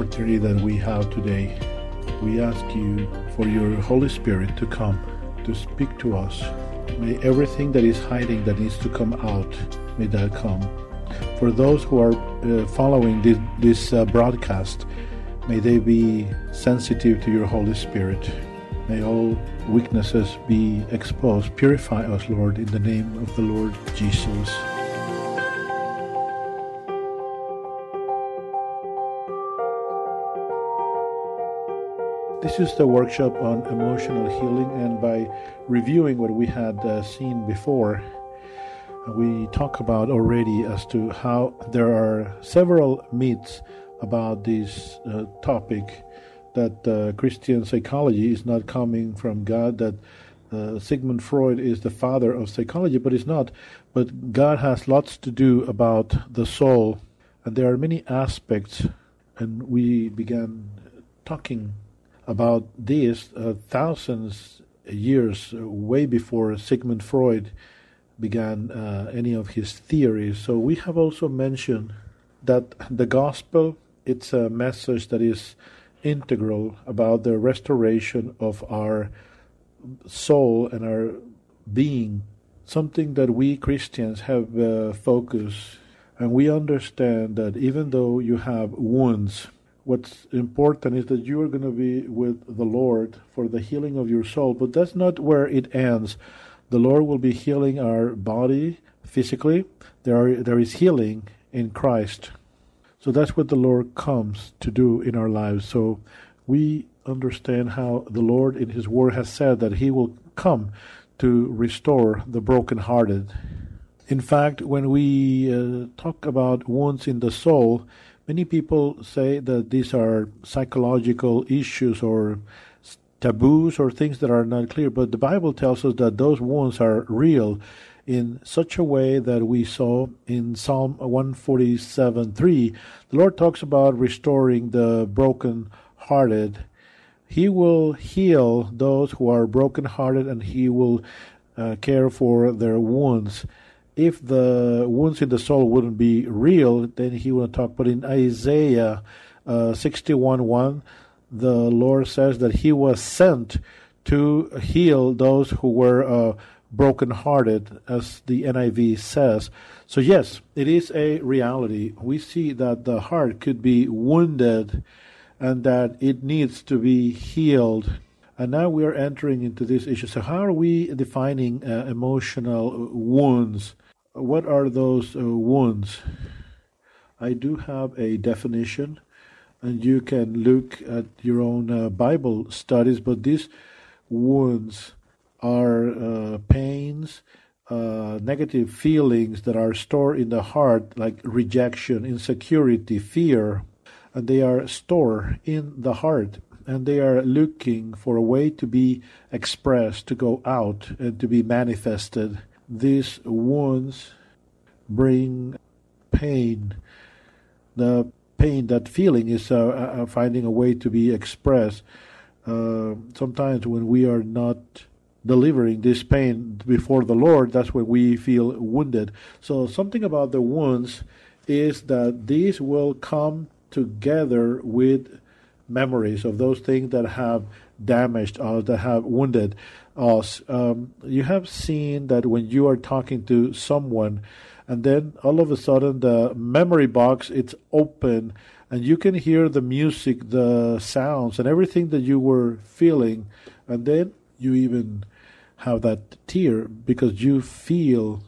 opportunity that we have today. We ask you for your Holy Spirit to come to speak to us. May everything that is hiding that needs to come out, may that come. For those who are uh, following this, this uh, broadcast, may they be sensitive to your Holy Spirit. May all weaknesses be exposed. Purify us, Lord, in the name of the Lord Jesus. This is the workshop on emotional healing, and by reviewing what we had uh, seen before, we talk about already as to how there are several myths about this uh, topic that uh, Christian psychology is not coming from God, that uh, Sigmund Freud is the father of psychology, but it's not. But God has lots to do about the soul, and there are many aspects, and we began talking about this uh, thousands years uh, way before Sigmund Freud began uh, any of his theories. So we have also mentioned that the gospel it's a message that is integral about the restoration of our soul and our being, something that we Christians have uh, focused and we understand that even though you have wounds what's important is that you are going to be with the Lord for the healing of your soul. But that's not where it ends. The Lord will be healing our body physically. There are there is healing in Christ. So that's what the Lord comes to do in our lives. So we understand how the Lord in his word has said that he will come to restore the brokenhearted. In fact, when we uh, talk about wounds in the soul, Many people say that these are psychological issues or taboos or things that are not clear, but the Bible tells us that those wounds are real in such a way that we saw in Psalm 147 3. The Lord talks about restoring the broken hearted. He will heal those who are broken hearted and He will uh, care for their wounds if the wounds in the soul wouldn't be real, then he wouldn't talk. But in Isaiah uh, 61 1, the Lord says that he was sent to heal those who were uh, brokenhearted, as the NIV says. So, yes, it is a reality. We see that the heart could be wounded and that it needs to be healed. And now we are entering into this issue. So, how are we defining uh, emotional wounds? What are those uh, wounds? I do have a definition, and you can look at your own uh, Bible studies, but these wounds are uh, pains, uh, negative feelings that are stored in the heart, like rejection, insecurity, fear, and they are stored in the heart. And they are looking for a way to be expressed, to go out, and to be manifested these wounds bring pain. The pain, that feeling, is uh, finding a way to be expressed. Uh, sometimes when we are not delivering this pain before the Lord, that's when we feel wounded. So, something about the wounds is that these will come together with memories of those things that have damaged us, that have wounded us. Um, you have seen that when you are talking to someone, and then all of a sudden the memory box it's open, and you can hear the music, the sounds, and everything that you were feeling, and then you even have that tear because you feel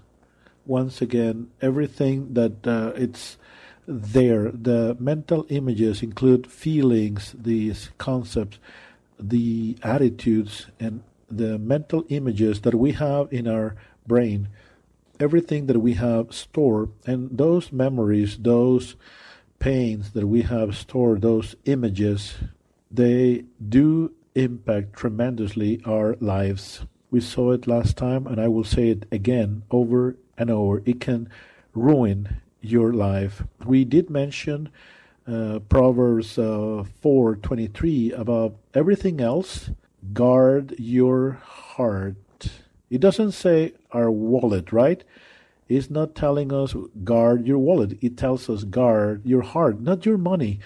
once again everything that uh, it's there. The mental images include feelings, these concepts, the attitudes, and the mental images that we have in our brain, everything that we have stored, and those memories, those pains that we have stored, those images, they do impact tremendously our lives. We saw it last time, and I will say it again over and over. It can ruin your life. We did mention uh, Proverbs uh, 4:23 about everything else guard your heart. It doesn't say our wallet, right? It's not telling us guard your wallet. It tells us guard your heart, not your money,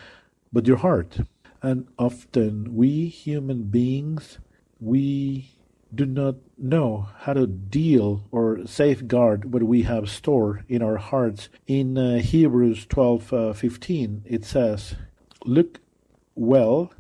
but your heart. And often we human beings, we do not know how to deal or safeguard what we have stored in our hearts. In uh, Hebrews 12 uh, 15, it says, Look well,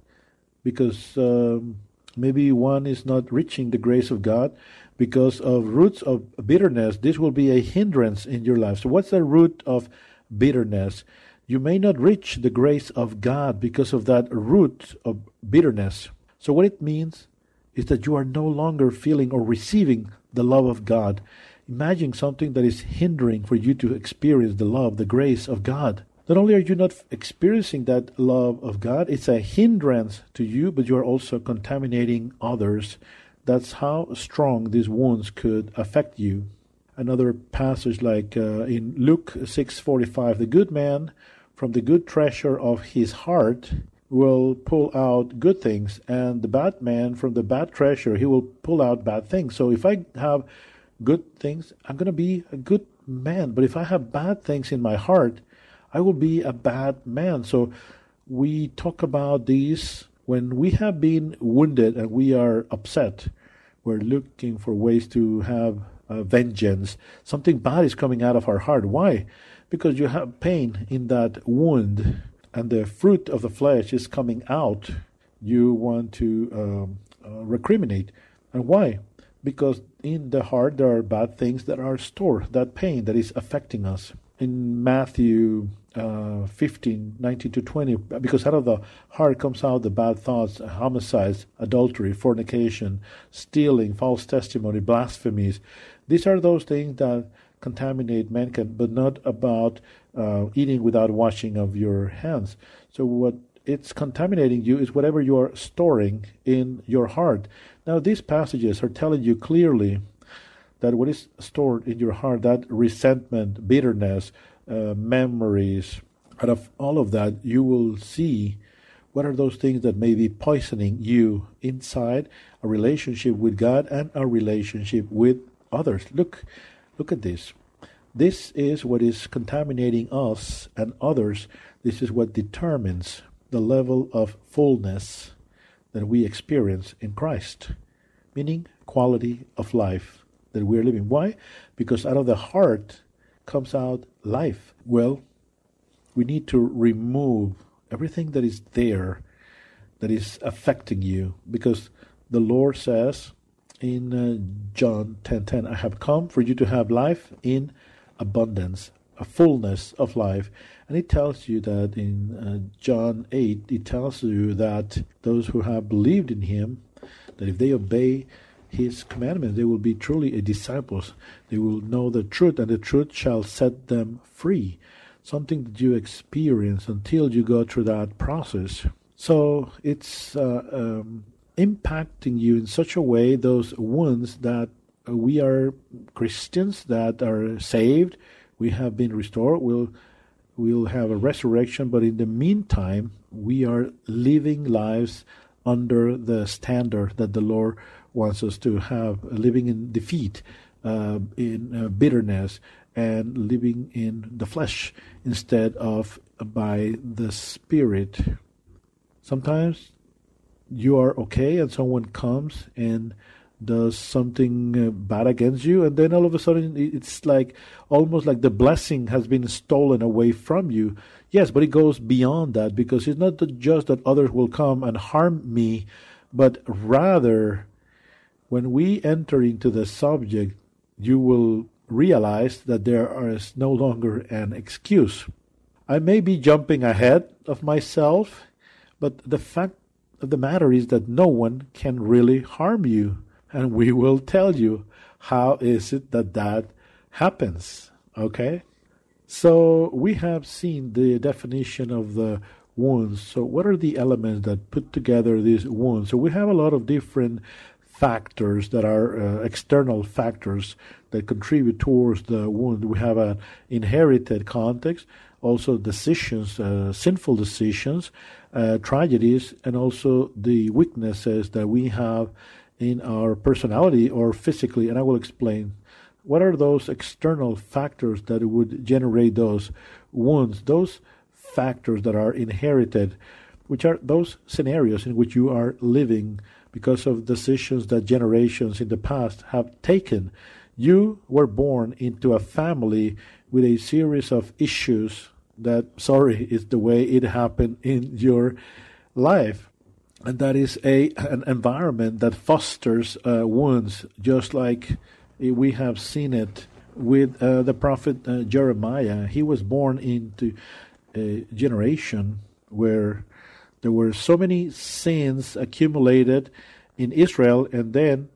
because um, maybe one is not reaching the grace of God because of roots of bitterness. This will be a hindrance in your life. So, what's the root of bitterness? You may not reach the grace of God because of that root of bitterness. So, what it means is that you are no longer feeling or receiving the love of God. Imagine something that is hindering for you to experience the love, the grace of God. Not only are you not experiencing that love of God, it's a hindrance to you, but you are also contaminating others. That's how strong these wounds could affect you. Another passage like uh, in Luke 6:45, the good man from the good treasure of his heart will pull out good things, and the bad man from the bad treasure, he will pull out bad things. So if I have good things, I'm going to be a good man. But if I have bad things in my heart, I will be a bad man. So we talk about these when we have been wounded and we are upset. We're looking for ways to have uh, vengeance. Something bad is coming out of our heart. Why? Because you have pain in that wound and the fruit of the flesh is coming out, you want to um, uh, recriminate. And why? Because in the heart there are bad things that are stored, that pain that is affecting us. In Matthew uh, 15, 19 to 20, because out of the heart comes out the bad thoughts, homicides, adultery, fornication, stealing, false testimony, blasphemies. These are those things that contaminate mankind, but not about uh, eating without washing of your hands. So what it's contaminating you is whatever you are storing in your heart. Now these passages are telling you clearly that what is stored in your heart, that resentment, bitterness, uh, memories, out of all of that, you will see what are those things that may be poisoning you inside a relationship with God and a relationship with others. Look, look at this. This is what is contaminating us and others. This is what determines the level of fullness that we experience in Christ, meaning quality of life that we're living. Why? Because out of the heart comes out life. Well, we need to remove everything that is there that is affecting you because the Lord says in uh, John 10:10, I have come for you to have life in abundance, a fullness of life. And it tells you that in uh, John 8, it tells you that those who have believed in him, that if they obey his commandments, they will be truly a disciples. They will know the truth, and the truth shall set them free. Something that you experience until you go through that process. So it's uh, um, impacting you in such a way, those wounds that we are Christians that are saved. We have been restored. We'll we'll have a resurrection, but in the meantime, we are living lives under the standard that the Lord wants us to have, living in defeat, uh, in uh, bitterness, and living in the flesh instead of by the Spirit. Sometimes you are okay, and someone comes and does something uh, bad against you and then all of a sudden it's like almost like the blessing has been stolen away from you yes but it goes beyond that because it's not just that others will come and harm me but rather when we enter into the subject you will realize that there is no longer an excuse. I may be jumping ahead of myself but the fact of the matter is that no one can really harm you and we will tell you how is it that that happens okay? So we have seen the definition of the wounds. So what are the elements that put together these wounds? So we have a lot of different factors that are uh, external factors that contribute towards the wound we have an inherited context also decisions uh, sinful decisions uh, tragedies and also the weaknesses that we have in our personality or physically, and I will explain. What are those external factors that would generate those wounds? Those factors that are inherited which are those scenarios in which you are living because of decisions that generations in the past have taken. You were born into a family with a series of issues that, sorry, is the way it happened in your life. And that is a an environment that fosters uh, wounds, just like we have seen it with uh, the prophet uh, Jeremiah. He was born into a generation where there were so many sins accumulated in Israel, and then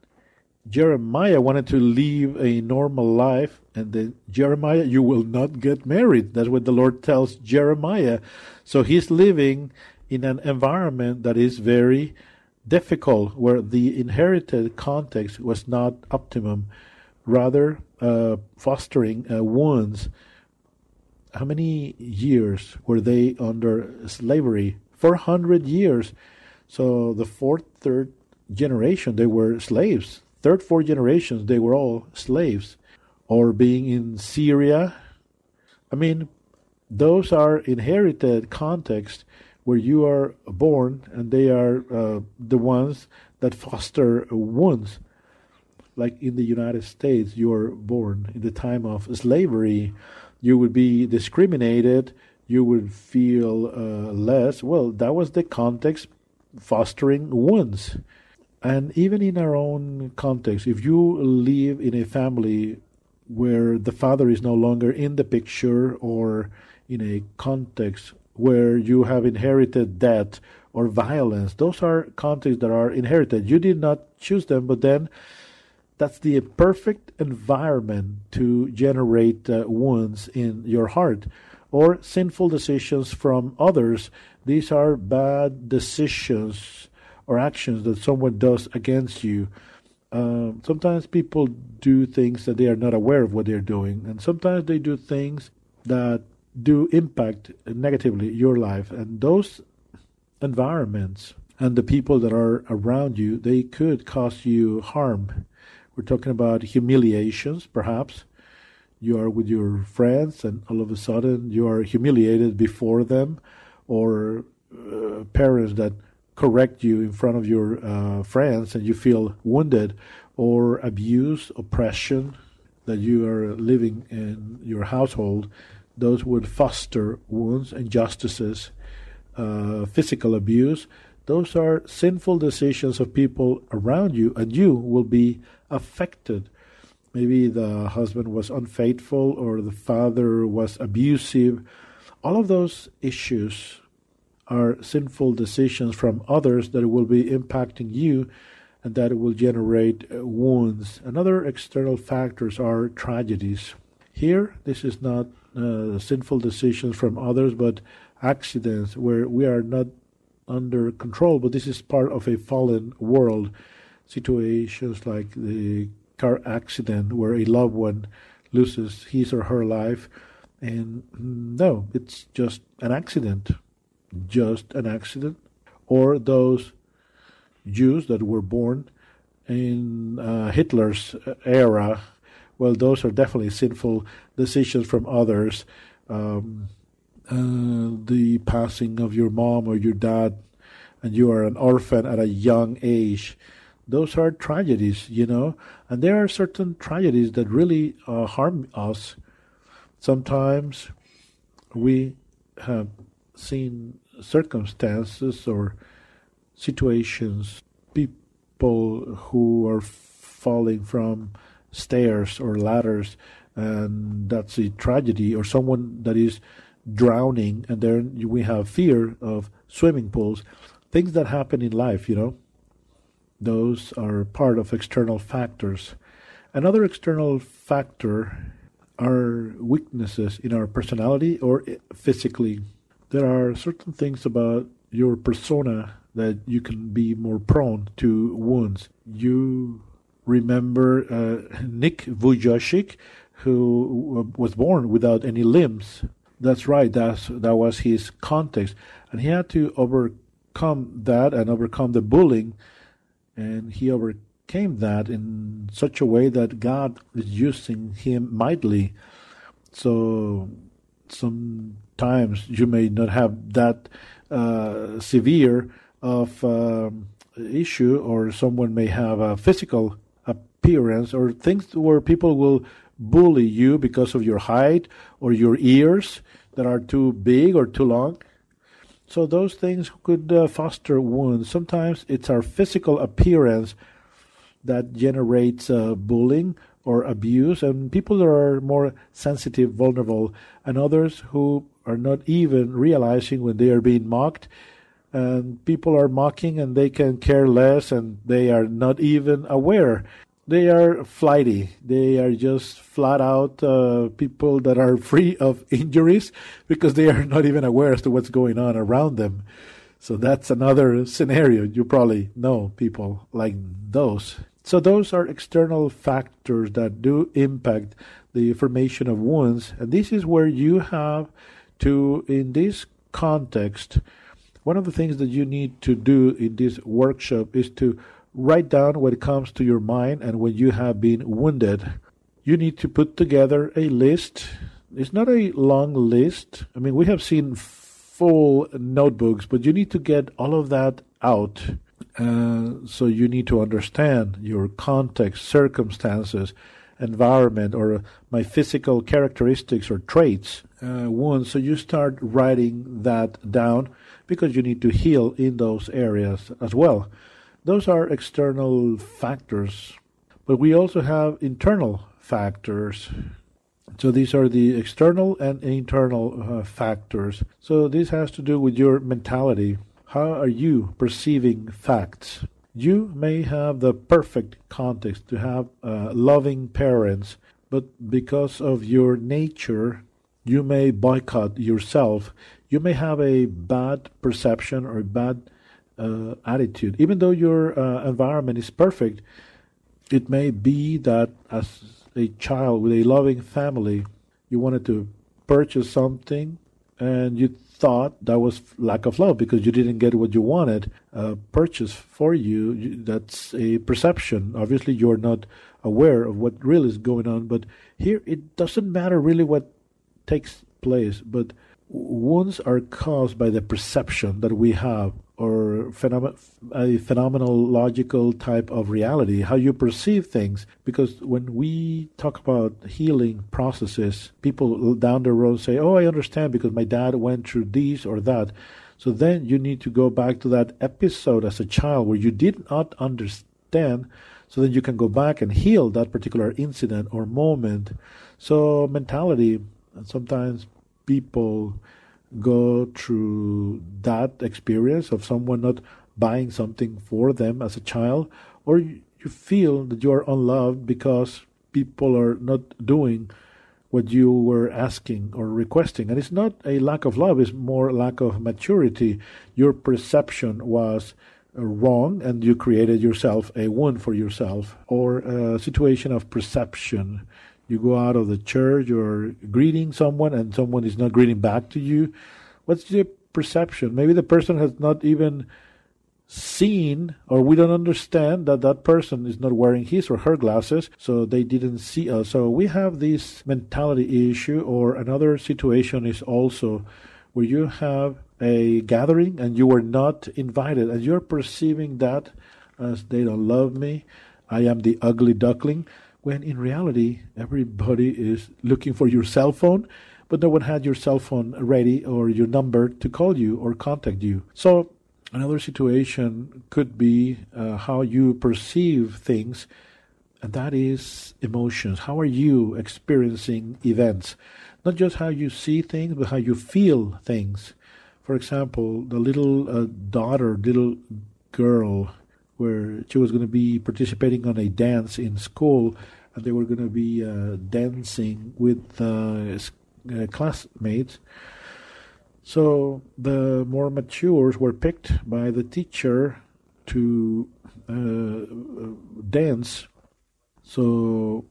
Jeremiah wanted to live a normal life, and then Jeremiah, you will not get married. That's what the Lord tells Jeremiah. So he's living in an environment that is very difficult, where the inherited context was not optimum, rather uh, fostering uh, wounds. How many years were they under slavery? 400 years. So the fourth, third generation, they were slaves. Third, fourth generations, they were all slaves. Or being in Syria. I mean, those are inherited contexts where you are born, and they are uh, the ones that foster wounds. Like in the United States, you are born in the time of slavery, you would be discriminated, you would feel uh, less. Well, that was the context fostering wounds. And even in our own context, if you live in a family where the father is no longer in the picture or in a context where you have inherited debt or violence, those are contexts that are inherited. You did not choose them, but then that's the perfect environment to generate uh, wounds in your heart or sinful decisions from others. These are bad decisions or actions that someone does against you. Um, sometimes people do things that they are not aware of what they're doing, and sometimes they do things that do impact negatively your life. And those environments and the people that are around you, they could cause you harm. We're talking about humiliations, perhaps. You are with your friends, and all of a sudden you are humiliated before them, or uh, parents that correct you in front of your uh, friends and you feel wounded, or abuse, oppression that you are living in your household, those would foster wounds, injustices, uh, physical abuse. Those are sinful decisions of people around you, and you will be affected. Maybe the husband was unfaithful or the father was abusive. All of those issues are sinful decisions from others that will be impacting you and that will generate uh, wounds. Another external factors are tragedies. Here, this is not uh, sinful decisions from others, but accidents where we are not under control, but this is part of a fallen world. Situations like the car accident where a loved one loses his or her life, and mm, no, it's just an accident just an accident, or those Jews that were born in uh, Hitler's era, well, those are definitely sinful decisions from others. Um, uh, the passing of your mom or your dad, and you are an orphan at a young age. Those are tragedies, you know, and there are certain tragedies that really uh, harm us. Sometimes we have seen circumstances or situations, people who are falling from stairs or ladders, and that's a tragedy, or someone that is drowning, and then we have fear of swimming pools, things that happen in life, you know. Those are part of external factors. Another external factor are weaknesses in our personality or physically there are certain things about your persona that you can be more prone to wounds. You remember uh, Nick Vujicic, who was born without any limbs. That's right. That's that was his context, and he had to overcome that and overcome the bullying, and he overcame that in such a way that God is using him mightily. So some times you may not have that uh, severe of um, issue, or someone may have a physical appearance, or things where people will bully you because of your height or your ears that are too big or too long. So those things could uh, foster wounds. Sometimes it's our physical appearance that generates uh, bullying or abuse, and people are more sensitive, vulnerable, and others who are not even realizing when they are being mocked. And people are mocking and they can care less and they are not even aware they are flighty. They are just flat out uh, people that are free of injuries because they are not even aware as to what's going on around them. So that's another scenario. You probably know people like those. So those are external factors that do impact the formation of wounds. And this is where you have to, in this context, one of the things that you need to do in this workshop is to write down what comes to your mind and when you have been wounded. You need to put together a list. It's not a long list. I mean, we have seen full notebooks, but you need to get all of that out. Uh, so you need to understand your context, circumstances, environment, or my physical characteristics or traits, uh, wounds. So you start writing that down because you need to heal in those areas as well. Those are external factors, but we also have internal factors. So these are the external and internal uh, factors. So this has to do with your mentality. How are you perceiving facts? You may have the perfect context to have uh, loving parents, but because of your nature, you may boycott yourself. You may have a bad perception or a bad uh, attitude. Even though your uh, environment is perfect, it may be that as a child with a loving family, you wanted to purchase something and you thought that was lack of love because you didn't get what you wanted uh, purchased for you. That's a perception. Obviously, you're not aware of what really is going on. But here, it doesn't matter really what takes place, but wounds are caused by the perception that we have or phenom- a phenomenological type of reality, how you perceive things. Because when we talk about healing processes, people down the road say, Oh, I understand because my dad went through this or that. So then you need to go back to that episode as a child where you did not understand. So then you can go back and heal that particular incident or moment. So mentality, and sometimes people go through that experience of someone not buying something for them as a child, or you feel that you are unloved because people are not doing what you were asking or requesting. And it's not a lack of love, it's more lack of maturity. Your perception was uh, wrong and you created yourself a wound for yourself or a situation of perception you go out of the church, you're greeting someone, and someone is not greeting back to you. What's your perception? Maybe the person has not even seen or we don't understand that that person is not wearing his or her glasses so they didn't see us so we have this mentality issue or another situation is also where you have a gathering and you were not invited and you're perceiving that as they don't love me i am the ugly duckling when in reality everybody is looking for your cell phone but no one had your cell phone ready or your number to call you or contact you. So another situation could be uh, how you perceive things and that is emotions. How are you experiencing events? Not just how you see things but how you feel things. For example the little uh, daughter little girl where she was going to be participating on a dance in school, and they were going to be uh, dancing with uh, uh, classmates. So the more matures were picked by the teacher to uh, dance. So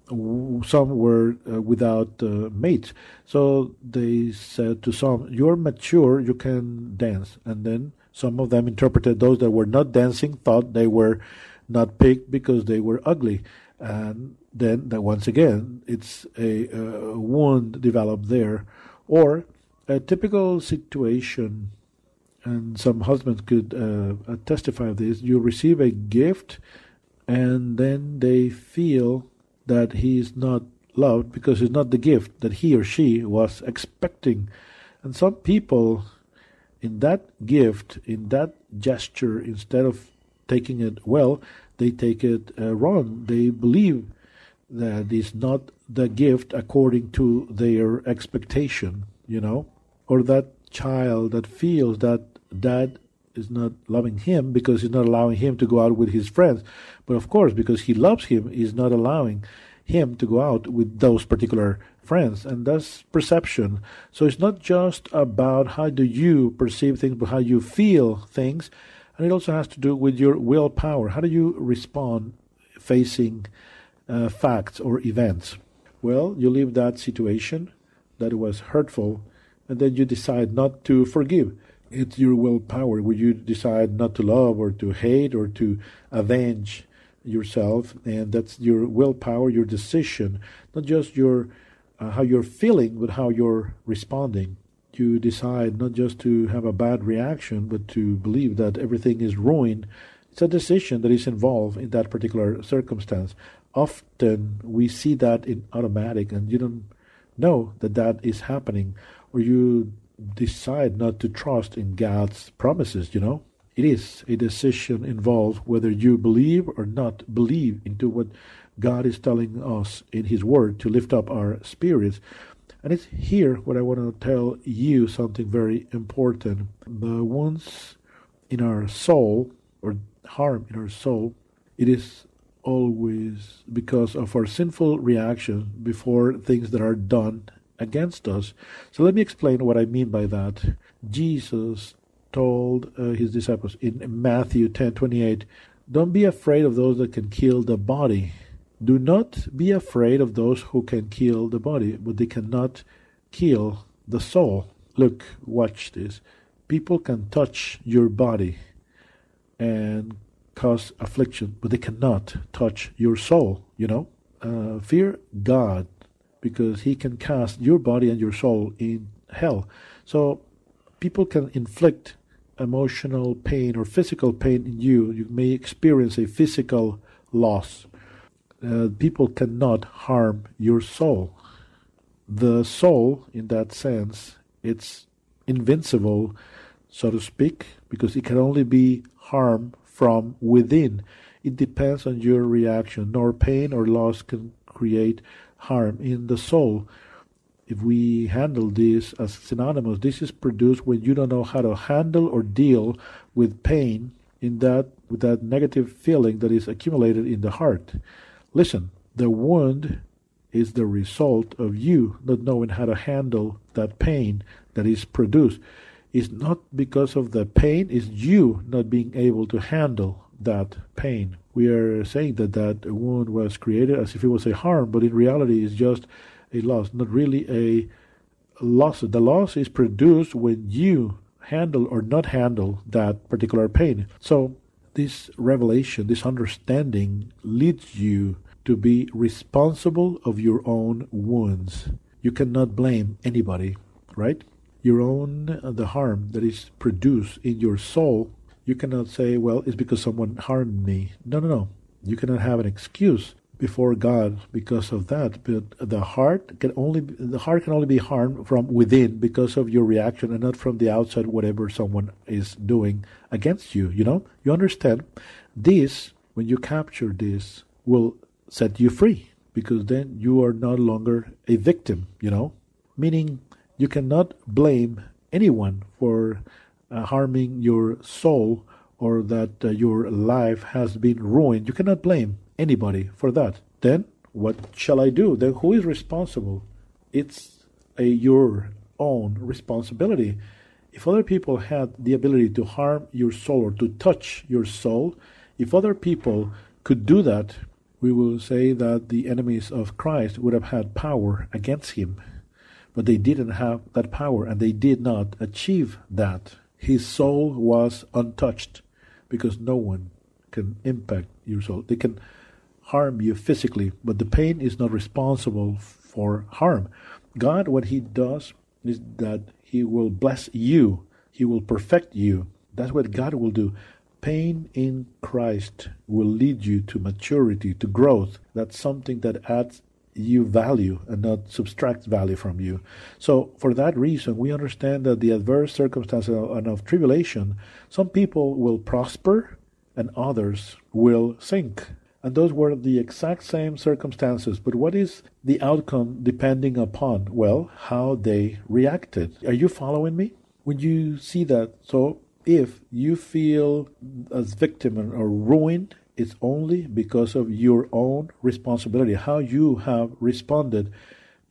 some were uh, without uh, mates. So they said to some, "You're mature, you can dance." And then some of them interpreted those that were not dancing, thought they were not picked because they were ugly. And then, that once again, it's a, a wound developed there. Or a typical situation and some husbands could uh, testify of this. You receive a gift, and then they feel that he is not loved because it's not the gift that he or she was expecting. And some people, in that gift, in that gesture, instead of taking it well, they take it uh, wrong. They believe that it's not the gift according to their expectation, you know, or that child that feels that dad is not loving him because he's not allowing him to go out with his friends. But of course, because he loves him, he's not allowing him to go out with those particular friends. And that's perception. So it's not just about how do you perceive things, but how you feel things. And it also has to do with your willpower. How do you respond facing uh, facts or events? Well, you leave that situation that was hurtful, and then you decide not to forgive. It's your willpower. Will you decide not to love or to hate or to avenge yourself? And that's your willpower, your decision, not just your uh, how you're feeling, but how you're responding. You decide not just to have a bad reaction, but to believe that everything is ruined. It's a decision that is involved in that particular circumstance often we see that in automatic and you don't know that that is happening or you decide not to trust in God's promises, you know. It is a decision involved whether you believe or not believe into what God is telling us in His Word to lift up our spirits. And it's here what I want to tell you something very important. The wounds in our soul, or harm in our soul, it is always because of our sinful reaction before things that are done against us. So let me explain what I mean by that. Jesus told uh, his disciples in Matthew 10:28, "Don't be afraid of those that can kill the body. Do not be afraid of those who can kill the body, but they cannot kill the soul." Look, watch this. People can touch your body and cause affliction, but they cannot touch your soul, you know? Uh, fear God because He can cast your body and your soul in hell. So people can inflict emotional pain or physical pain in you. You may experience a physical loss. Uh, people cannot harm your soul. The soul, in that sense, it's invincible, so to speak, because it can only be harmed from within. It depends on your reaction, nor pain or loss can create harm in the soul. If we handle this as synonymous, this is produced when you don't know how to handle or deal with pain in that with that negative feeling that is accumulated in the heart. Listen, the wound is the result of you not knowing how to handle that pain that is produced is not because of the pain, it's you not being able to handle that pain. We are saying that that wound was created as if it was a harm, but in reality it's just a loss, not really a loss. The loss is produced when you handle or not handle that particular pain. So this revelation, this understanding leads you to be responsible of your own wounds. You cannot blame anybody, right? your own uh, the harm that is produced in your soul you cannot say well it's because someone harmed me no no no you cannot have an excuse before god because of that but the heart can only the heart can only be harmed from within because of your reaction and not from the outside whatever someone is doing against you you know? You understand? This when you capture this will set you free because then you are no longer a victim you know? Meaning you cannot blame anyone for uh, harming your soul or that uh, your life has been ruined. You cannot blame anybody for that. Then what shall I do? Then who is responsible? It's a, your own responsibility. If other people had the ability to harm your soul or to touch your soul, if other people could do that, we will say that the enemies of Christ would have had power against him but they didn't have that power and they did not achieve that. His soul was untouched because no one can impact your soul. They can harm you physically, but the pain is not responsible for harm. God, what He does is that He will bless you. He will perfect you. That's what God will do. Pain in Christ will lead you to maturity, to growth. That's something that adds you value and not subtracts value from you. So, for that reason, we understand that the adverse circumstances and of tribulation, some people will prosper and others will sink. And those were the exact same circumstances. But what is the outcome depending upon? Well, how they reacted. Are you following me? When you see that, so if you feel as victim or ruined, it's only because of your own responsibility, how you have responded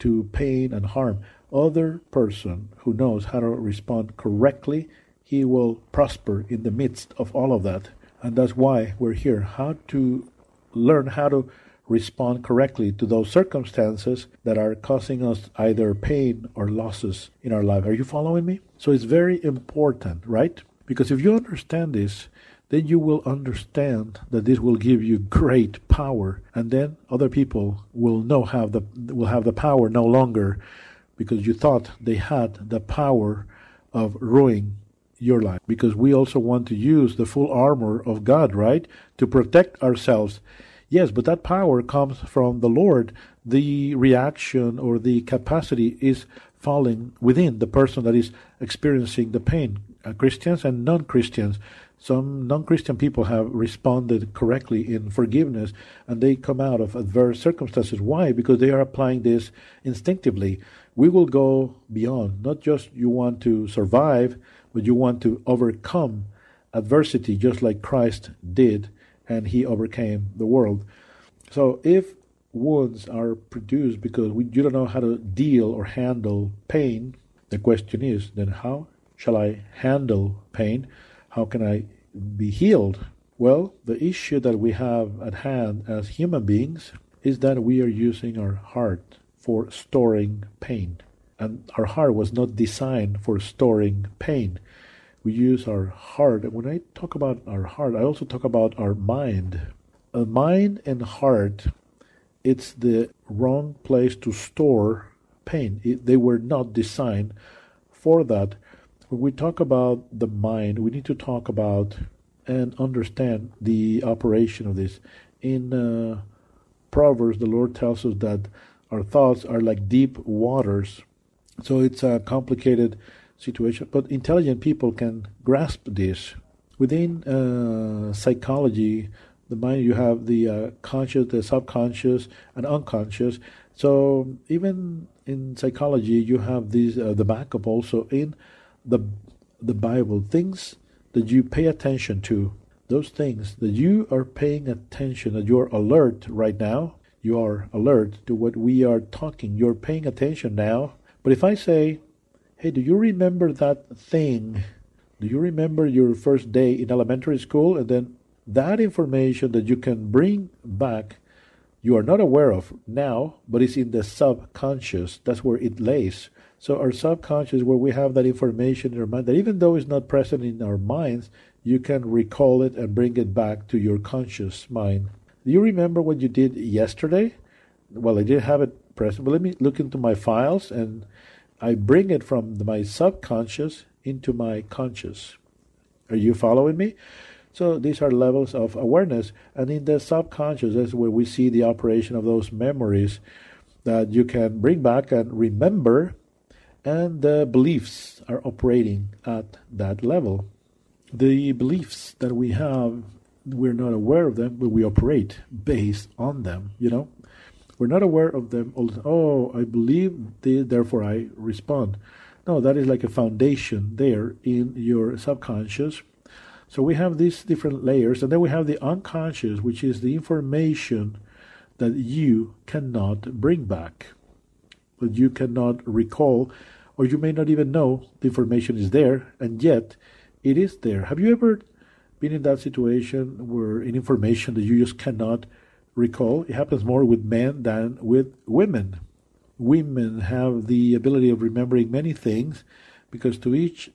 to pain and harm. Other person who knows how to respond correctly, he will prosper in the midst of all of that. And that's why we're here. How to learn how to respond correctly to those circumstances that are causing us either pain or losses in our life. Are you following me? So it's very important, right? Because if you understand this, then you will understand that this will give you great power and then other people will know have the will have the power no longer because you thought they had the power of ruining your life because we also want to use the full armor of God right to protect ourselves yes but that power comes from the Lord the reaction or the capacity is falling within the person that is experiencing the pain uh, Christians and non-Christians some non Christian people have responded correctly in forgiveness and they come out of adverse circumstances. Why? Because they are applying this instinctively. We will go beyond, not just you want to survive, but you want to overcome adversity just like Christ did and he overcame the world. So if wounds are produced because we, you don't know how to deal or handle pain, the question is then how shall I handle pain? How can I be healed? Well, the issue that we have at hand as human beings is that we are using our heart for storing pain. And our heart was not designed for storing pain. We use our heart. And when I talk about our heart, I also talk about our mind. A mind and heart, it's the wrong place to store pain. It, they were not designed for that when we talk about the mind, we need to talk about and understand the operation of this. In uh, Proverbs, the Lord tells us that our thoughts are like deep waters. So it's a complicated situation, but intelligent people can grasp this. Within uh, psychology, the mind, you have the uh, conscious, the subconscious, and unconscious. So even in psychology, you have these uh, the backup also in the the Bible, things that you pay attention to, those things that you are paying attention, that you're alert right now, you are alert to what we are talking. You're paying attention now. But if I say, hey, do you remember that thing? Do you remember your first day in elementary school? And then that information that you can bring back, you are not aware of now, but it's in the subconscious. That's where it lays. So our subconscious, where we have that information in our mind, that even though it's not present in our minds, you can recall it and bring it back to your conscious mind. Do you remember what you did yesterday? Well, I didn't have it present, but let me look into my files and I bring it from my subconscious into my conscious. Are you following me? So these are levels of awareness, and in the subconscious is where we see the operation of those memories that you can bring back and remember and the beliefs are operating at that level. The beliefs that we have, we're not aware of them, but we operate based on them, you know? We're not aware of them. Oh, I believe therefore I respond. No, that is like a foundation there in your subconscious. So we have these different layers, and then we have the unconscious, which is the information that you cannot bring back, that you cannot recall or you may not even know the information is there, and yet it is there. Have you ever been in that situation where in information that you just cannot recall? It happens more with men than with women. Women have the ability of remembering many things because to each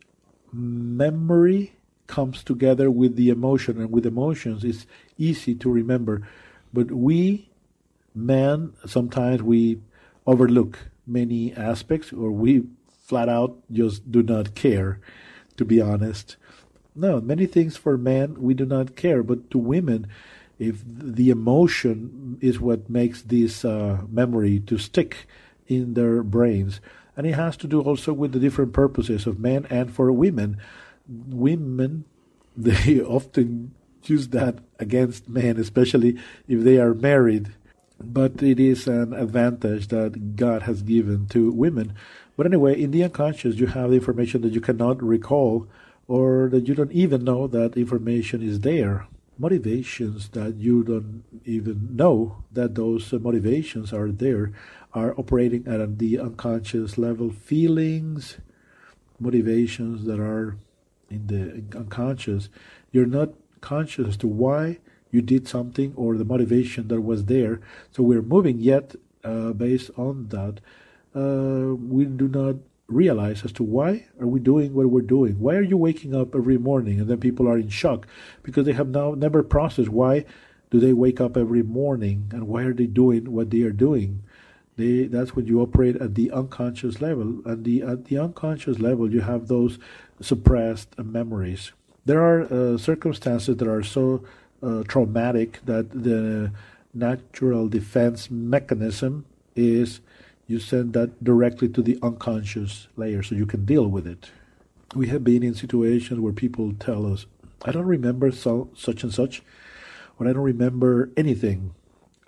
memory comes together with the emotion, and with emotions it's easy to remember. But we men sometimes we overlook many aspects or we flat out just do not care. to be honest. No, many things for men we do not care, but to women, if the emotion is what makes this uh, memory to stick in their brains, and it has to do also with the different purposes of men and for women. Women, they often use that against men, especially if they are married. But it is an advantage that God has given to women. But anyway, in the unconscious, you have the information that you cannot recall or that you don't even know that information is there. Motivations that you don't even know that those motivations are there are operating at the unconscious level. Feelings, motivations that are in the unconscious. You're not conscious as to why you did something or the motivation that was there. So we're moving yet uh, based on that. Uh, we do not realize as to why are we doing what we're doing? Why are you waking up every morning and then people are in shock? Because they have now never processed why do they wake up every morning and why are they doing what they are doing. They that's when you operate at the unconscious level. And the at the unconscious level you have those suppressed memories. There are uh, circumstances that are so uh, traumatic that the natural defense mechanism is you send that directly to the unconscious layer so you can deal with it. We have been in situations where people tell us, I don't remember so, such and such, or I don't remember anything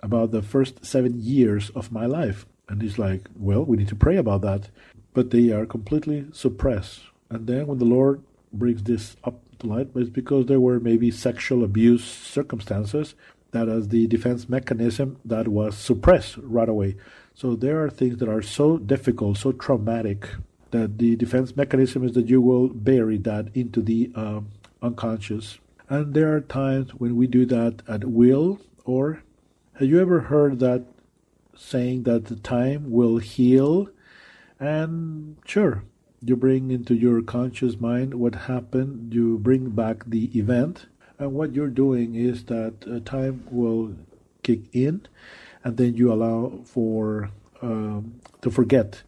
about the first seven years of my life. And it's like, well, we need to pray about that. But they are completely suppressed. And then when the Lord brings this up to light, it's because there were maybe sexual abuse circumstances that as the defense mechanism that was suppressed right away. So there are things that are so difficult, so traumatic, that the defense mechanism is that you will bury that into the um, unconscious. And there are times when we do that at will, or have you ever heard that saying that the time will heal? And sure, you bring into your conscious mind what happened, you bring back the event, and what you're doing is that uh, time will kick in and then you allow for um, to forget.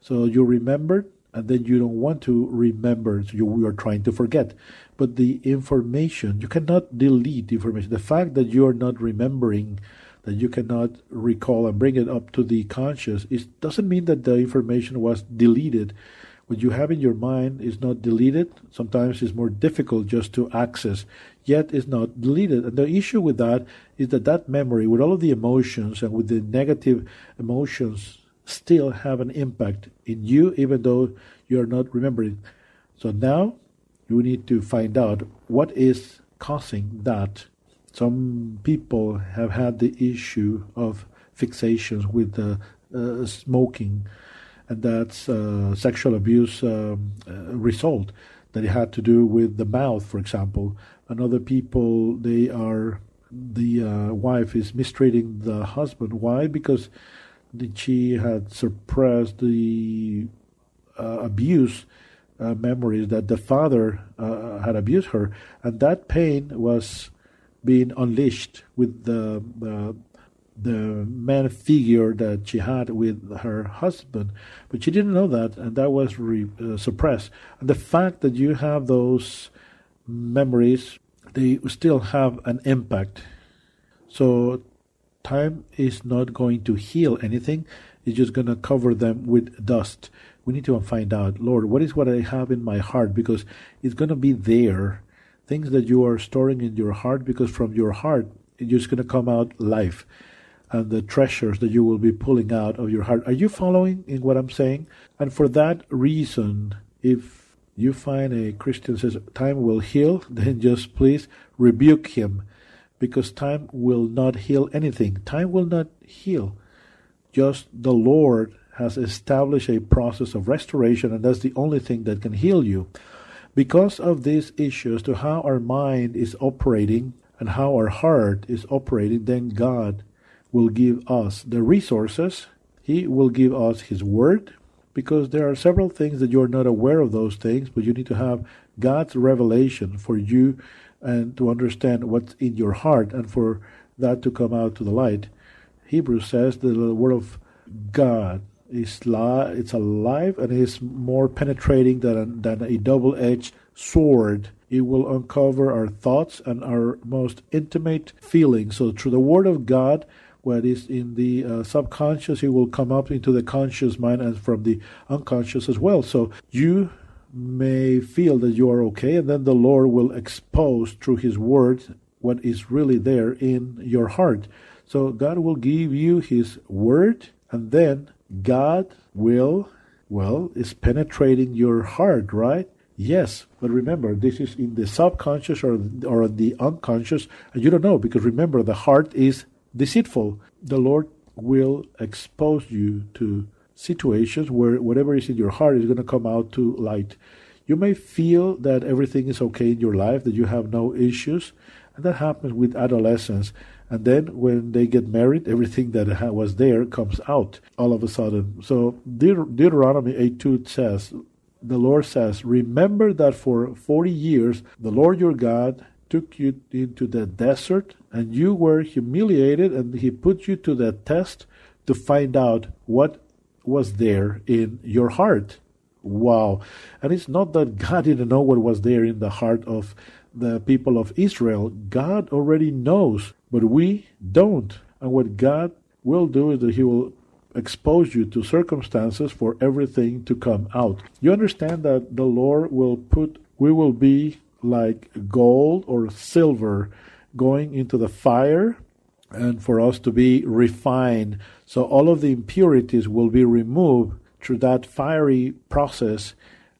So you remember, and then you don't want to remember. So you, you are trying to forget. But the information, you cannot delete information. The fact that you are not remembering, that you cannot recall and bring it up to the conscious, it doesn't mean that the information was deleted. What you have in your mind is not deleted. Sometimes it's more difficult just to access yet is not deleted. And the issue with that is that that memory, with all of the emotions and with the negative emotions, still have an impact in you, even though you are not remembering. So now you need to find out what is causing that. Some people have had the issue of fixations with uh, uh, smoking, and that's uh, sexual abuse um, uh, result that it had to do with the mouth, for example, and other people they are the uh, wife is mistreating the husband. Why? Because she had suppressed the uh, abuse uh, memories that the father uh, had abused her, and that pain was being unleashed with the the the man figure that she had with her husband, but she didn't know that, and that was re- uh, suppressed. And the fact that you have those memories, they still have an impact. So time is not going to heal anything. It's just going to cover them with dust. We need to find out, Lord, what is what I have in my heart? Because it's going to be there. Things that you are storing in your heart, because from your heart, it's just going to come out life and the treasures that you will be pulling out of your heart. Are you following in what I'm saying? And for that reason, if you find a Christian says time will heal, then just please rebuke him because time will not heal anything. Time will not heal. Just the Lord has established a process of restoration, and that's the only thing that can heal you. Because of these issues to how our mind is operating and how our heart is operating, then God will give us the resources. He will give us His Word, because there are several things that you're not aware of those things, but you need to have God's revelation for you and to understand what's in your heart and for that to come out to the light. Hebrews says that the word of God is li- it's alive and is more penetrating than than a double-edged sword. It will uncover our thoughts and our most intimate feelings. So, through the Word of God, what is in the uh, subconscious, it will come up into the conscious mind and from the unconscious as well. So, you may feel that you are okay, and then the Lord will expose through His Word what is really there in your heart. So, God will give you His Word, and then God will, well, is penetrating your heart, right? Yes, but remember, this is in the subconscious or, or the unconscious, and you don't know because remember, the heart is deceitful. The Lord will expose you to situations where whatever is in your heart is going to come out to light. You may feel that everything is okay in your life, that you have no issues, and that happens with adolescents. And then when they get married, everything that was there comes out all of a sudden. So Deut- Deuteronomy 8 2 says, the Lord says, Remember that for 40 years the Lord your God took you into the desert and you were humiliated, and he put you to the test to find out what was there in your heart. Wow. And it's not that God didn't know what was there in the heart of the people of Israel. God already knows, but we don't. And what God will do is that He will expose you to circumstances for everything to come out. You understand that the Lord will put, we will be like gold or silver going into the fire and for us to be refined. So all of the impurities will be removed through that fiery process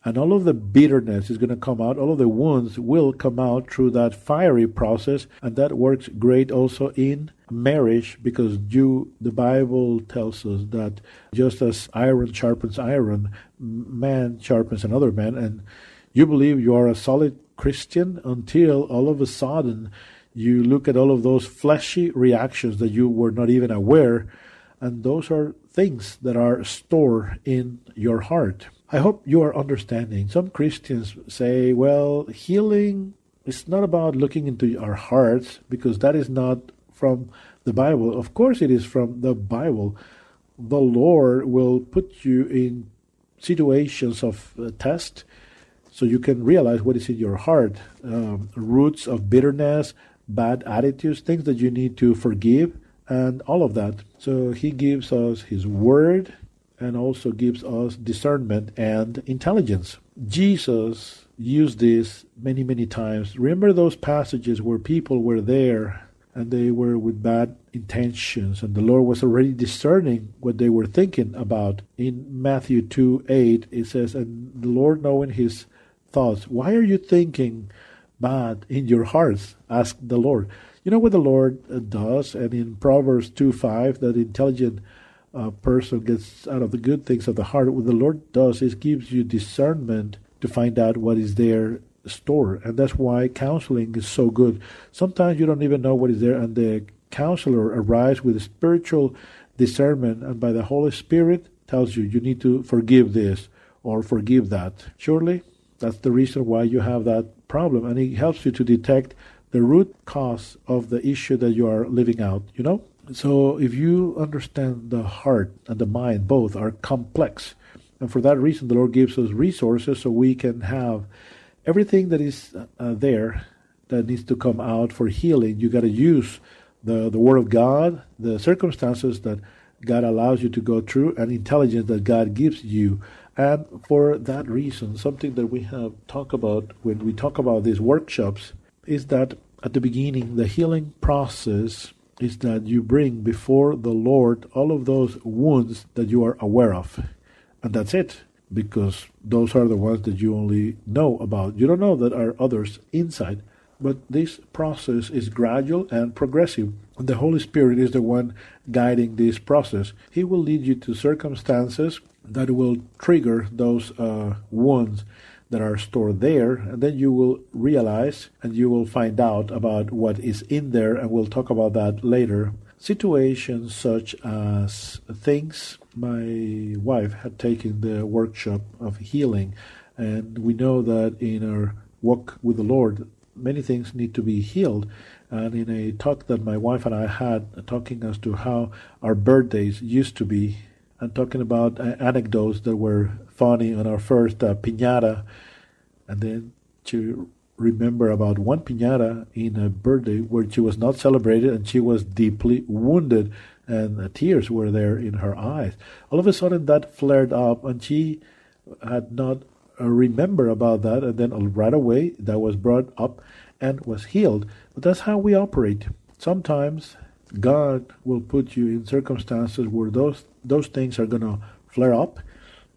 and all of the bitterness is going to come out all of the wounds will come out through that fiery process and that works great also in marriage because you the bible tells us that just as iron sharpens iron man sharpens another man and you believe you are a solid christian until all of a sudden you look at all of those fleshy reactions that you were not even aware, and those are things that are stored in your heart. I hope you are understanding. Some Christians say, well, healing is not about looking into our hearts because that is not from the Bible. Of course, it is from the Bible. The Lord will put you in situations of uh, test so you can realize what is in your heart um, roots of bitterness, bad attitudes, things that you need to forgive, and all of that. So he gives us his word and also gives us discernment and intelligence. Jesus used this many, many times. Remember those passages where people were there and they were with bad intentions, and the Lord was already discerning what they were thinking about. In Matthew 2 8, it says, And the Lord knowing his thoughts, why are you thinking bad in your hearts? Ask the Lord. You know what the Lord uh, does? And in Proverbs 2 5, that intelligent uh, person gets out of the good things of the heart. What the Lord does is gives you discernment to find out what is there stored. And that's why counseling is so good. Sometimes you don't even know what is there, and the counselor arrives with spiritual discernment, and by the Holy Spirit tells you you need to forgive this or forgive that. Surely that's the reason why you have that problem, and it helps you to detect the root cause of the issue that you are living out, you know? So if you understand the heart and the mind, both are complex. And for that reason, the Lord gives us resources so we can have everything that is uh, there that needs to come out for healing. You got to use the, the Word of God, the circumstances that God allows you to go through, and intelligence that God gives you and for that reason, something that we have talked about when we talk about these workshops is that at the beginning, the healing process is that you bring before the Lord all of those wounds that you are aware of. And that's it, because those are the ones that you only know about. You don't know that are others inside. But this process is gradual and progressive. The Holy Spirit is the one guiding this process. He will lead you to circumstances that will trigger those uh, wounds that are stored there, and then you will realize and you will find out about what is in there, and we'll talk about that later. Situations such as things my wife had taken the workshop of healing, and we know that in our walk with the Lord, many things need to be healed. And in a talk that my wife and I had, talking as to how our birthdays used to be and talking about uh, anecdotes that were funny on our first uh, piñata, and then to remember about one piñata in a birthday where she was not celebrated and she was deeply wounded and tears were there in her eyes. All of a sudden that flared up and she had not uh, remember about that and then right away that was brought up and was healed. But that's how we operate. Sometimes God will put you in circumstances where those those things are going to flare up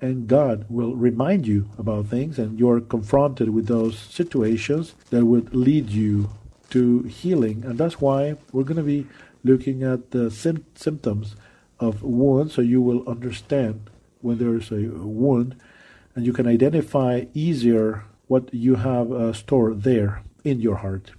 and God will remind you about things, and you're confronted with those situations that would lead you to healing. And that's why we're going to be looking at the sim- symptoms of wounds so you will understand when there's a wound and you can identify easier what you have uh, stored there in your heart.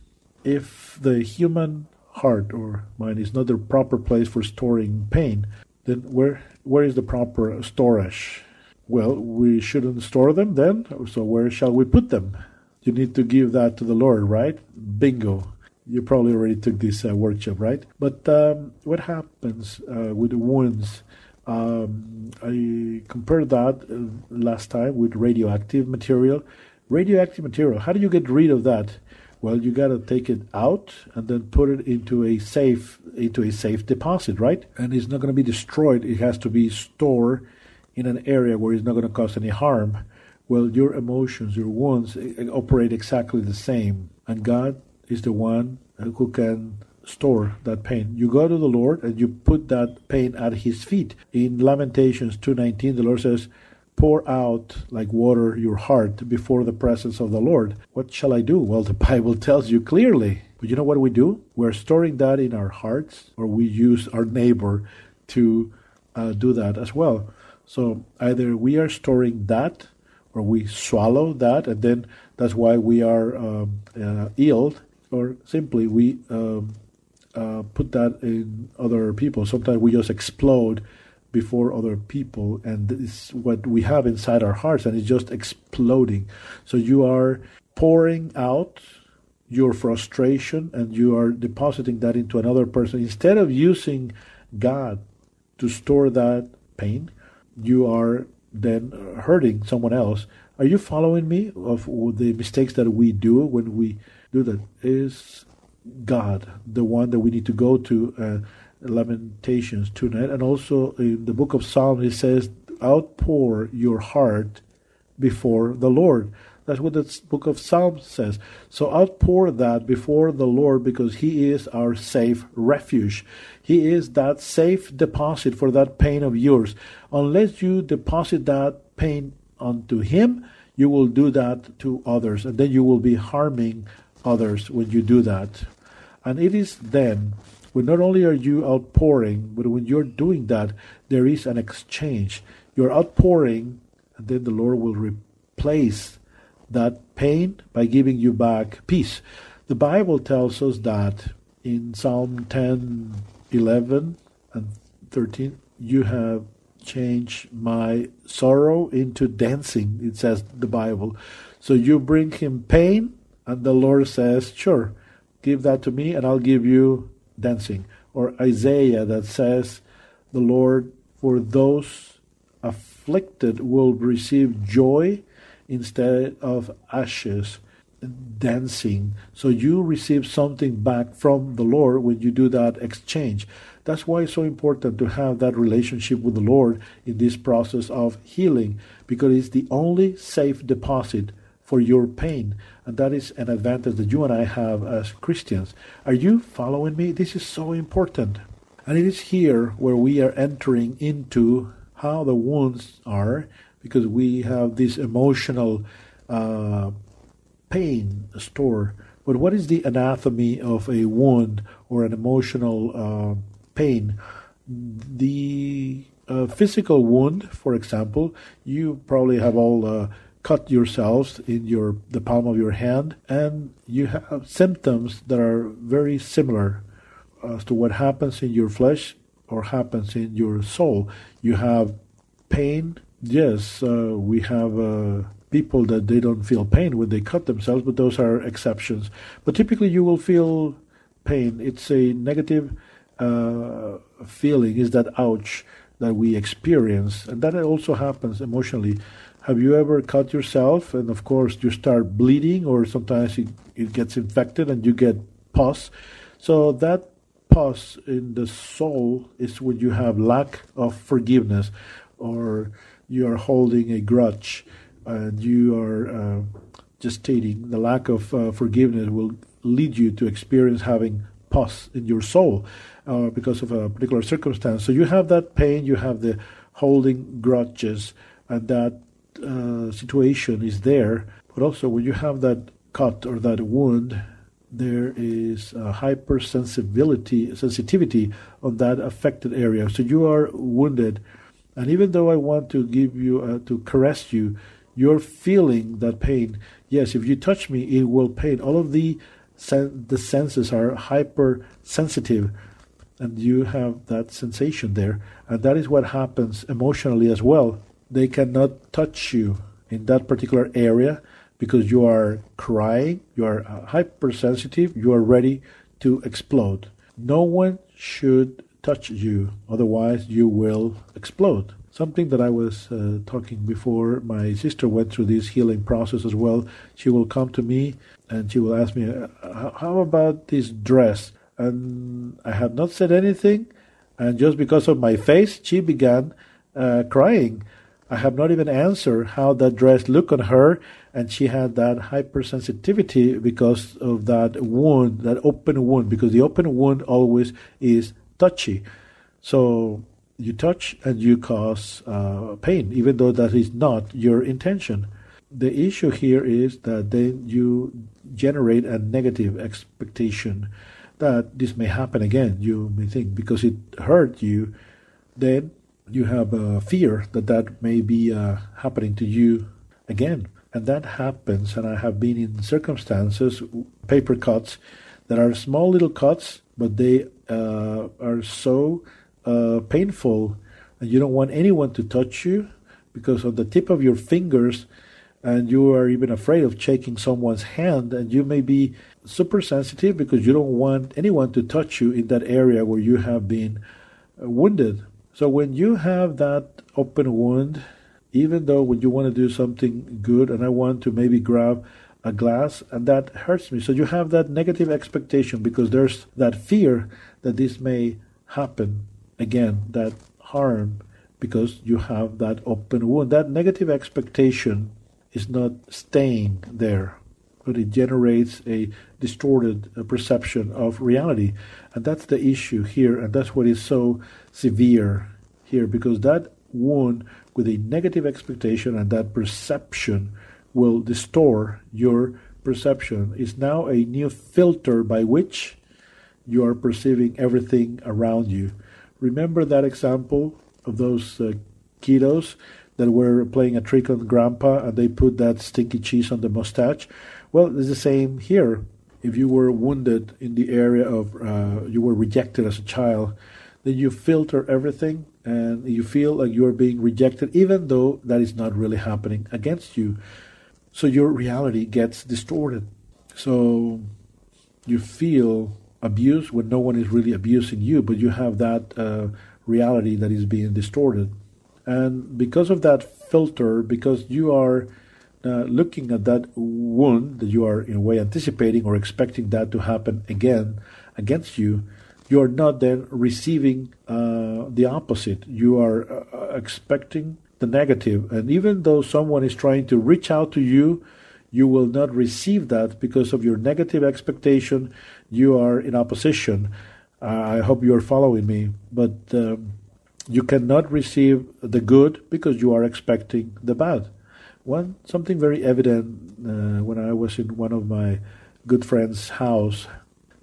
If the human heart or mind is not the proper place for storing pain, then where where is the proper storage? Well, we shouldn't store them then, so where shall we put them? You need to give that to the Lord, right? Bingo. You probably already took this uh, workshop, right? But um, what happens uh, with the wounds? Um, I compared that uh, last time with radioactive material. Radioactive material, how do you get rid of that? Well, you got to take it out and then put it into a safe into a safe deposit, right? And it's not going to be destroyed. It has to be stored in an area where it's not going to cause any harm, well, your emotions, your wounds eh, eh, operate exactly the same. And God is the one who can store that pain. You go to the Lord and you put that pain at his feet. In Lamentations 2:19 the Lord says, "Pour out like water your heart before the presence of the Lord." What shall I do? Well, the Bible tells you clearly. But you know what we do? We're storing that in our hearts or we use our neighbor to uh, do that as well. So either we are storing that or we swallow that, and then that's why we are um, uh, ill, or simply we um, uh, put that in other people. Sometimes we just explode before other people, and it's what we have inside our hearts, and it's just exploding. So you are pouring out your frustration and you are depositing that into another person instead of using God to store that pain you are then hurting someone else. Are you following me of the mistakes that we do when we do that? Is God the one that we need to go to? Uh, Lamentations tonight, and also in the book of Psalms, it says, "Outpour your heart before the Lord." That's what the book of Psalms says. So outpour that before the Lord because He is our safe refuge. He is that safe deposit for that pain of yours. Unless you deposit that pain unto Him, you will do that to others, and then you will be harming others when you do that. And it is then when not only are you outpouring, but when you're doing that, there is an exchange. You're outpouring, and then the Lord will replace that pain by giving you back peace. The Bible tells us that in Psalm 10, 11, and 13, you have changed my sorrow into dancing, it says the Bible. So you bring him pain, and the Lord says, Sure, give that to me, and I'll give you dancing. Or Isaiah that says, The Lord, for those afflicted, will receive joy instead of ashes dancing. So you receive something back from the Lord when you do that exchange. That's why it's so important to have that relationship with the Lord in this process of healing, because it's the only safe deposit for your pain. And that is an advantage that you and I have as Christians. Are you following me? This is so important. And it is here where we are entering into how the wounds are because we have this emotional uh, pain store. But what is the anatomy of a wound or an emotional uh, pain? The uh, physical wound, for example, you probably have all uh, cut yourselves in your the palm of your hand, and you have symptoms that are very similar as to what happens in your flesh or happens in your soul. You have pain, Yes, uh, we have uh, people that they don't feel pain when they cut themselves, but those are exceptions. But typically, you will feel pain. It's a negative uh, feeling. Is that ouch that we experience, and that also happens emotionally. Have you ever cut yourself and, of course, you start bleeding, or sometimes it, it gets infected and you get pus? So, that pus in the soul is when you have lack of forgiveness or you are holding a grudge and you are uh, just stating the lack of uh, forgiveness will lead you to experience having pus in your soul uh, because of a particular circumstance. So you have that pain, you have the holding grudges, and that uh, situation is there. But also, when you have that cut or that wound, there is a hypersensibility sensitivity on that affected area. So you are wounded, and even though I want to give you uh, to caress you, you're feeling that pain. Yes, if you touch me, it will pain. All of the sen- the senses are hypersensitive, and you have that sensation there, and that is what happens emotionally as well. They cannot touch you in that particular area because you are crying, you are uh, hypersensitive, you are ready to explode. No one should touch you, otherwise, you will explode. Something that I was uh, talking before, my sister went through this healing process as well. She will come to me and she will ask me, uh, How about this dress? And I have not said anything. And just because of my face, she began uh, crying. I have not even answered how that dress looked on her, and she had that hypersensitivity because of that wound, that open wound, because the open wound always is touchy. So you touch and you cause uh, pain, even though that is not your intention. The issue here is that then you generate a negative expectation that this may happen again. You may think because it hurt you, then you have a fear that that may be uh, happening to you again. And that happens, and I have been in circumstances, paper cuts, that are small little cuts, but they uh, are so uh, painful, and you don't want anyone to touch you because on the tip of your fingers, and you are even afraid of shaking someone's hand, and you may be super sensitive because you don't want anyone to touch you in that area where you have been uh, wounded. So when you have that open wound, even though when you want to do something good and I want to maybe grab a glass and that hurts me. So you have that negative expectation because there's that fear that this may happen again that harm because you have that open wound. That negative expectation is not staying there, but it generates a distorted uh, perception of reality. And that's the issue here, and that's what is so severe here because that wound with a negative expectation and that perception will distort your perception. Is now a new filter by which you are perceiving everything around you. Remember that example of those uh, kiddos that were playing a trick on grandpa and they put that stinky cheese on the mustache? Well, it's the same here. If you were wounded in the area of, uh, you were rejected as a child, then you filter everything and you feel like you're being rejected, even though that is not really happening against you. So your reality gets distorted. So you feel abuse when no one is really abusing you, but you have that uh, reality that is being distorted. And because of that filter, because you are uh, looking at that wound that you are in a way anticipating or expecting that to happen again against you, you are not then receiving uh, the opposite. You are uh, expecting the negative. And even though someone is trying to reach out to you, you will not receive that because of your negative expectation. You are in opposition. Uh, I hope you are following me. But um, you cannot receive the good because you are expecting the bad. One something very evident uh, when I was in one of my good friends' house.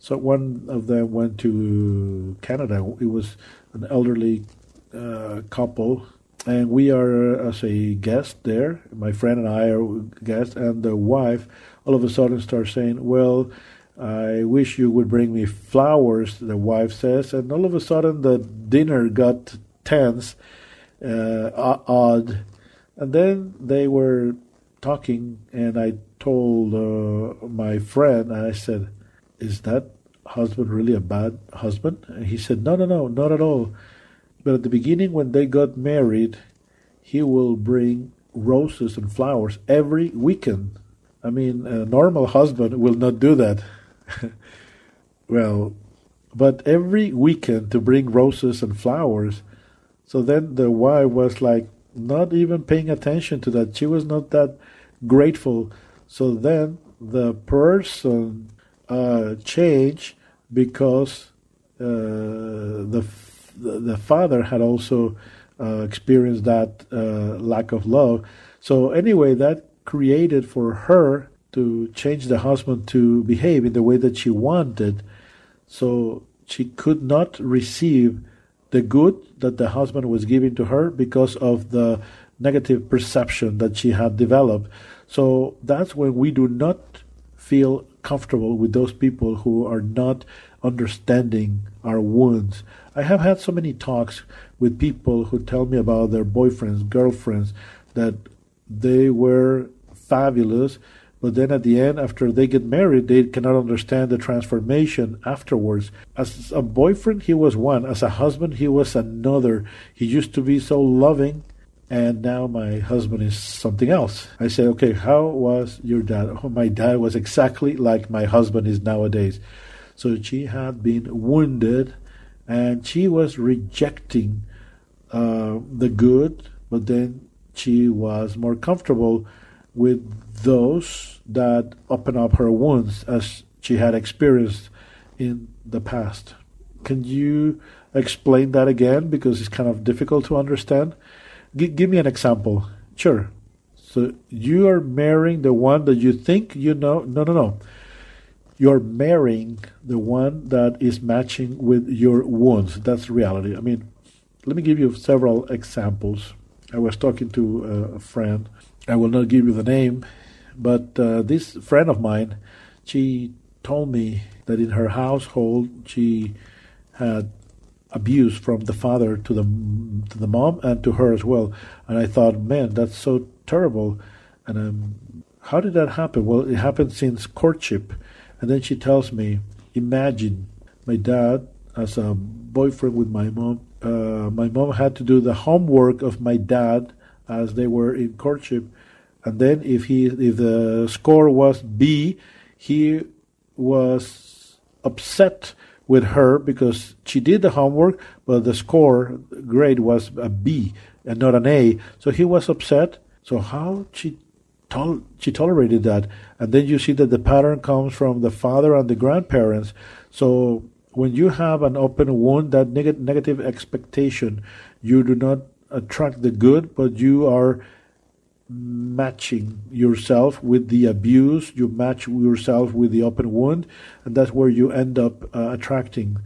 So one of them went to Canada. It was an elderly uh, couple and we are as a guest there. My friend and I are guests, and the wife all of a sudden starts saying, "Well, I wish you would bring me flowers." The wife says, and all of a sudden the dinner got tense, uh, odd, and then they were talking, and I told uh, my friend, and I said, "Is that husband really a bad husband?" And he said, "No, no, no, not at all." But at the beginning, when they got married, he will bring roses and flowers every weekend. I mean, a normal husband will not do that. well, but every weekend to bring roses and flowers. So then the wife was like not even paying attention to that. She was not that grateful. So then the person uh, changed because uh, the the father had also uh, experienced that uh, lack of love. So anyway, that created for her to change the husband to behave in the way that she wanted. So she could not receive the good that the husband was giving to her because of the negative perception that she had developed. So that's when we do not feel comfortable with those people who are not understanding our wounds. I have had so many talks with people who tell me about their boyfriends, girlfriends, that they were fabulous, but then at the end, after they get married, they cannot understand the transformation afterwards. As a boyfriend, he was one. As a husband, he was another. He used to be so loving, and now my husband is something else. I said, okay, how was your dad? Oh, my dad was exactly like my husband is nowadays. So she had been wounded, and she was rejecting uh, the good, but then she was more comfortable with those that open up her wounds as she had experienced in the past. Can you explain that again? Because it's kind of difficult to understand. G- give me an example. Sure. So you are marrying the one that you think you know. No, no, no. You're marrying the one that is matching with your wounds. That's reality. I mean, let me give you several examples. I was talking to a friend. I will not give you the name, but uh, this friend of mine, she told me that in her household she had abuse from the father to the to the mom and to her as well. And I thought, man, that's so terrible. And um, how did that happen? Well, it happened since courtship. And then she tells me, imagine my dad as a boyfriend with my mom. Uh, my mom had to do the homework of my dad as they were in courtship and then if he if the score was B, he was upset with her because she did the homework, but the score grade was a B and not an A. So he was upset. So how she tol- she tolerated that, and then you see that the pattern comes from the father and the grandparents. So when you have an open wound, that neg- negative expectation, you do not attract the good, but you are matching yourself with the abuse, you match yourself with the open wound, and that's where you end up uh, attracting.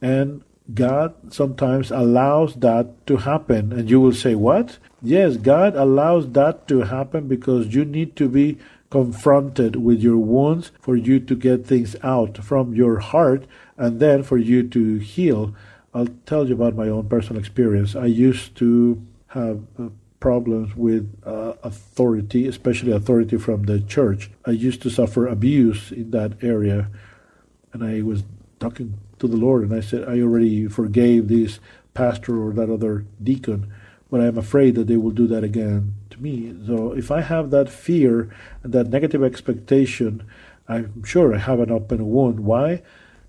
And God sometimes allows that to happen. And you will say, What? Yes, God allows that to happen because you need to be confronted with your wounds for you to get things out from your heart and then for you to heal. I'll tell you about my own personal experience. I used to have problems with uh, authority, especially authority from the church. I used to suffer abuse in that area, and I was talking to the Lord, and I said, I already forgave this pastor or that other deacon, but I'm afraid that they will do that again to me. So if I have that fear and that negative expectation, I'm sure I have an open wound. Why?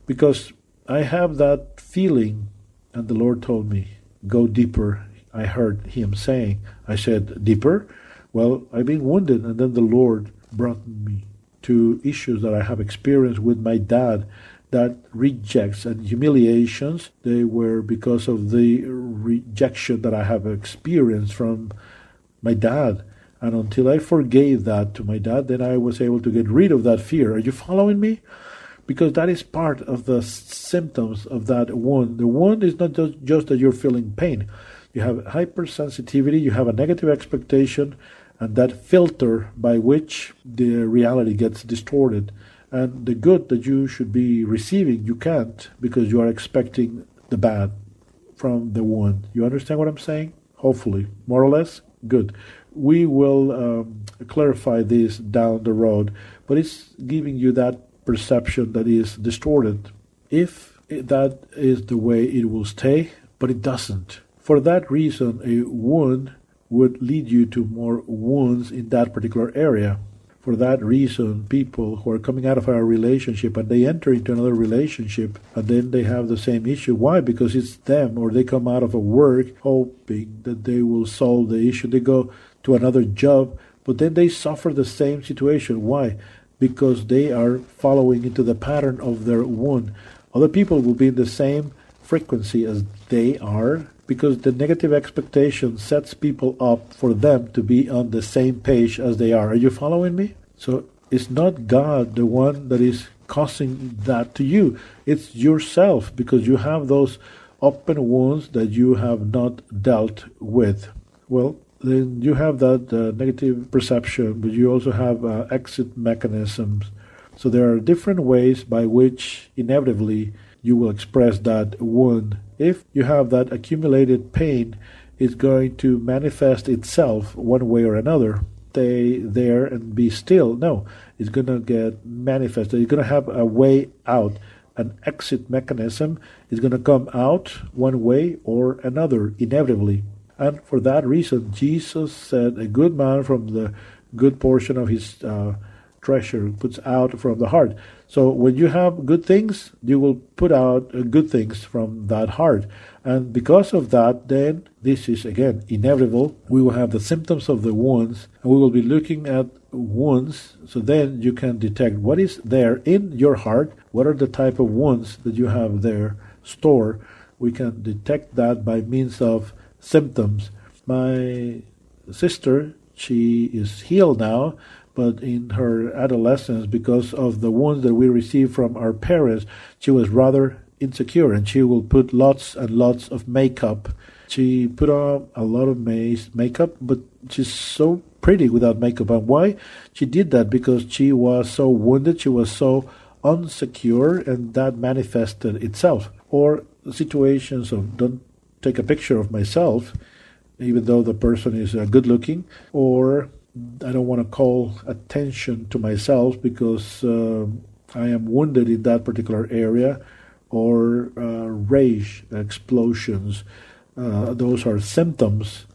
Because I have that feeling, and the Lord told me, go deeper I heard him saying. I said, Deeper? Well, I've been wounded, and then the Lord brought me to issues that I have experienced with my dad that rejects and humiliations. They were because of the rejection that I have experienced from my dad. And until I forgave that to my dad, then I was able to get rid of that fear. Are you following me? Because that is part of the symptoms of that wound. The wound is not just, just that you're feeling pain you have hypersensitivity, you have a negative expectation, and that filter by which the reality gets distorted. And the good that you should be receiving, you can't because you are expecting the bad from the one. You understand what I'm saying? Hopefully, more or less? Good. We will um, clarify this down the road, but it's giving you that perception that is distorted. If that is the way it will stay, but it doesn't for that reason, a wound would lead you to more wounds in that particular area. For that reason, people who are coming out of a relationship and they enter into another relationship and then they have the same issue. Why? Because it's them, or they come out of a work hoping that they will solve the issue. They go to another job, but then they suffer the same situation. Why? Because they are following into the pattern of their wound. Other people will be in the same frequency as they are because the negative expectation sets people up for them to be on the same page as they are. Are you following me? So it's not God the one that is causing that to you. It's yourself because you have those open wounds that you have not dealt with. Well, then you have that uh, negative perception, but you also have uh, exit mechanisms. So there are different ways by which inevitably you will express that wound. If you have that accumulated pain, it's going to manifest itself one way or another. Stay there and be still. No, it's going to get manifested. It's going to have a way out, an exit mechanism. It's going to come out one way or another, inevitably. And for that reason, Jesus said, A good man from the good portion of his uh, treasure puts out from the heart. So when you have good things, you will put out uh, good things from that heart. And because of that, then this is again inevitable. We will have the symptoms of the wounds, and we will be looking at wounds. So then you can detect what is there in your heart, what are the type of wounds that you have there stored. We can detect that by means of symptoms. My sister, she is healed now, but in her adolescence, because of the wounds that we received from our parents, she was rather insecure and she will put lots and lots of makeup. She put on a lot of makeup, but she's so pretty without makeup. And why? She did that because she was so wounded, she was so unsecure, and that manifested itself. Or situations of don't take a picture of myself, even though the person is uh, good looking, or I don't want to call attention to myself because uh, I am wounded in that particular area, or uh, rage explosions. Uh, those are symptoms,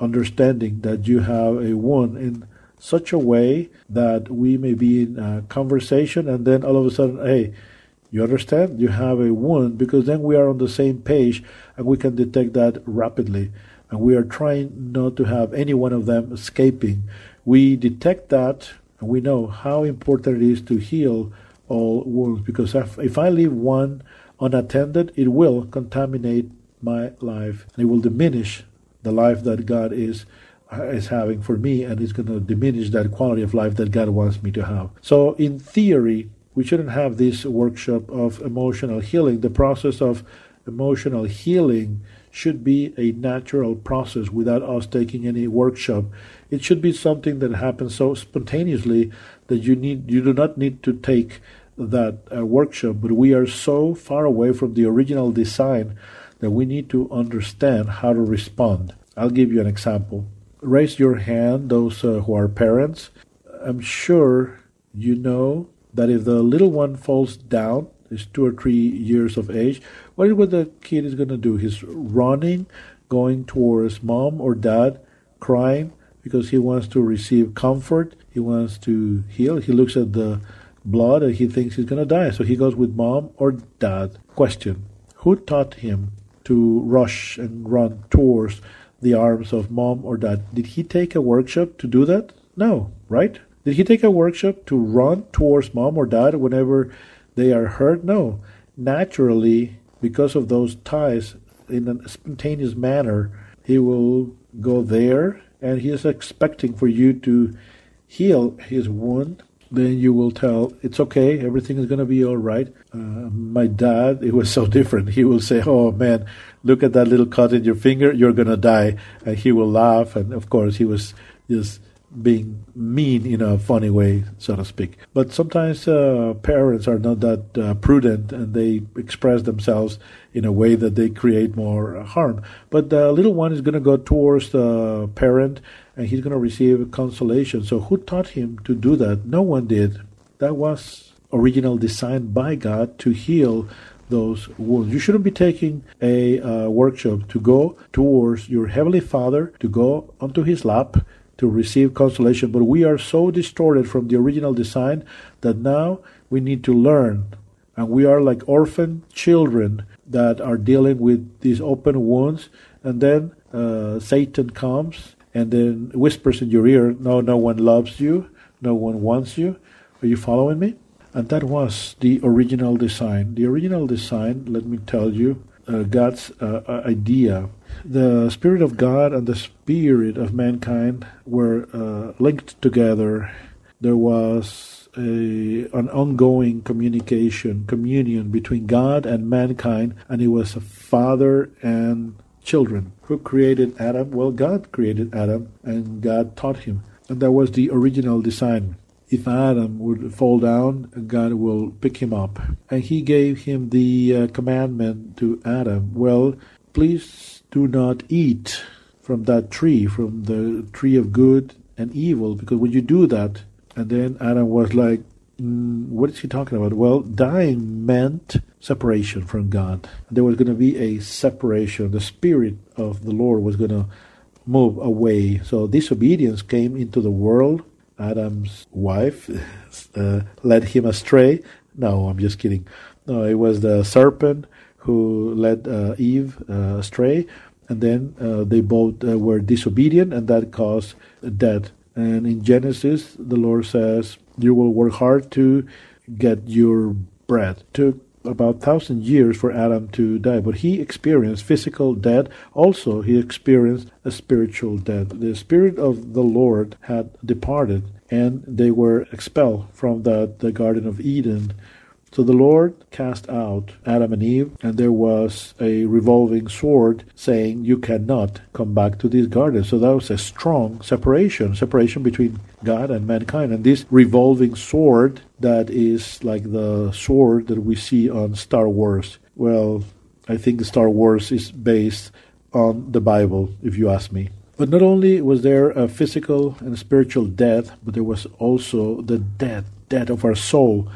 understanding that you have a wound in such a way that we may be in a conversation and then all of a sudden, hey, you understand? You have a wound because then we are on the same page and we can detect that rapidly and we are trying not to have any one of them escaping. We detect that and we know how important it is to heal all wounds because if, if I leave one unattended, it will contaminate my life and it will diminish the life that God is is having for me and it's going to diminish that quality of life that God wants me to have. So in theory, we shouldn't have this workshop of emotional healing. The process of emotional healing should be a natural process without us taking any workshop. It should be something that happens so spontaneously that you need you do not need to take that uh, workshop, but we are so far away from the original design that we need to understand how to respond. I'll give you an example. Raise your hand, those uh, who are parents. I'm sure you know that if the little one falls down, is two or three years of age, what is what the kid is going to do? He's running, going towards mom or dad, crying because he wants to receive comfort. He wants to heal. He looks at the blood and he thinks he's going to die. So he goes with mom or dad. Question Who taught him to rush and run towards the arms of mom or dad? Did he take a workshop to do that? No, right? Did he take a workshop to run towards mom or dad whenever they are hurt? No. Naturally, because of those ties, in a spontaneous manner, he will go there and he is expecting for you to heal his wound. Then you will tell, it's okay, everything is going to be all right. Uh, my dad, it was so different. He will say, oh man, look at that little cut in your finger, you're going to die. And he will laugh. And of course, he was just being mean in a funny way, so to speak. But sometimes uh, parents are not that uh, prudent and they express themselves in a way that they create more harm. But the little one is going to go towards the parent and he's going to receive consolation. So, who taught him to do that? No one did. That was original design by God to heal those wounds. You shouldn't be taking a uh, workshop to go towards your Heavenly Father, to go onto His lap, to receive consolation. But we are so distorted from the original design that now we need to learn. And we are like orphan children that are dealing with these open wounds. And then uh, Satan comes and then whispers in your ear, No, no one loves you. No one wants you. Are you following me? And that was the original design. The original design, let me tell you, uh, God's uh, uh, idea. The Spirit of God and the Spirit of mankind were uh, linked together. There was a, an ongoing communication, communion between God and mankind, and it was a father and children. Who created Adam? Well, God created Adam, and God taught him. And that was the original design if Adam would fall down, God will pick him up. And he gave him the uh, commandment to Adam, well, please do not eat from that tree, from the tree of good and evil, because when you do that, and then Adam was like, mm, what is he talking about? Well, dying meant separation from God. There was going to be a separation. The Spirit of the Lord was going to move away. So disobedience came into the world Adam's wife uh, led him astray. No, I'm just kidding. No, it was the serpent who led uh, Eve uh, astray, and then uh, they both uh, were disobedient, and that caused death. And in Genesis, the Lord says, "You will work hard to get your bread." Took about thousand years for Adam to die, but he experienced physical death. Also, he experienced a spiritual death. The spirit of the Lord had departed, and they were expelled from the, the Garden of Eden. So the Lord cast out Adam and Eve, and there was a revolving sword saying, You cannot come back to this garden. So that was a strong separation, separation between God and mankind. And this revolving sword that is like the sword that we see on Star Wars. Well, I think Star Wars is based on the Bible, if you ask me. But not only was there a physical and spiritual death, but there was also the death, death of our soul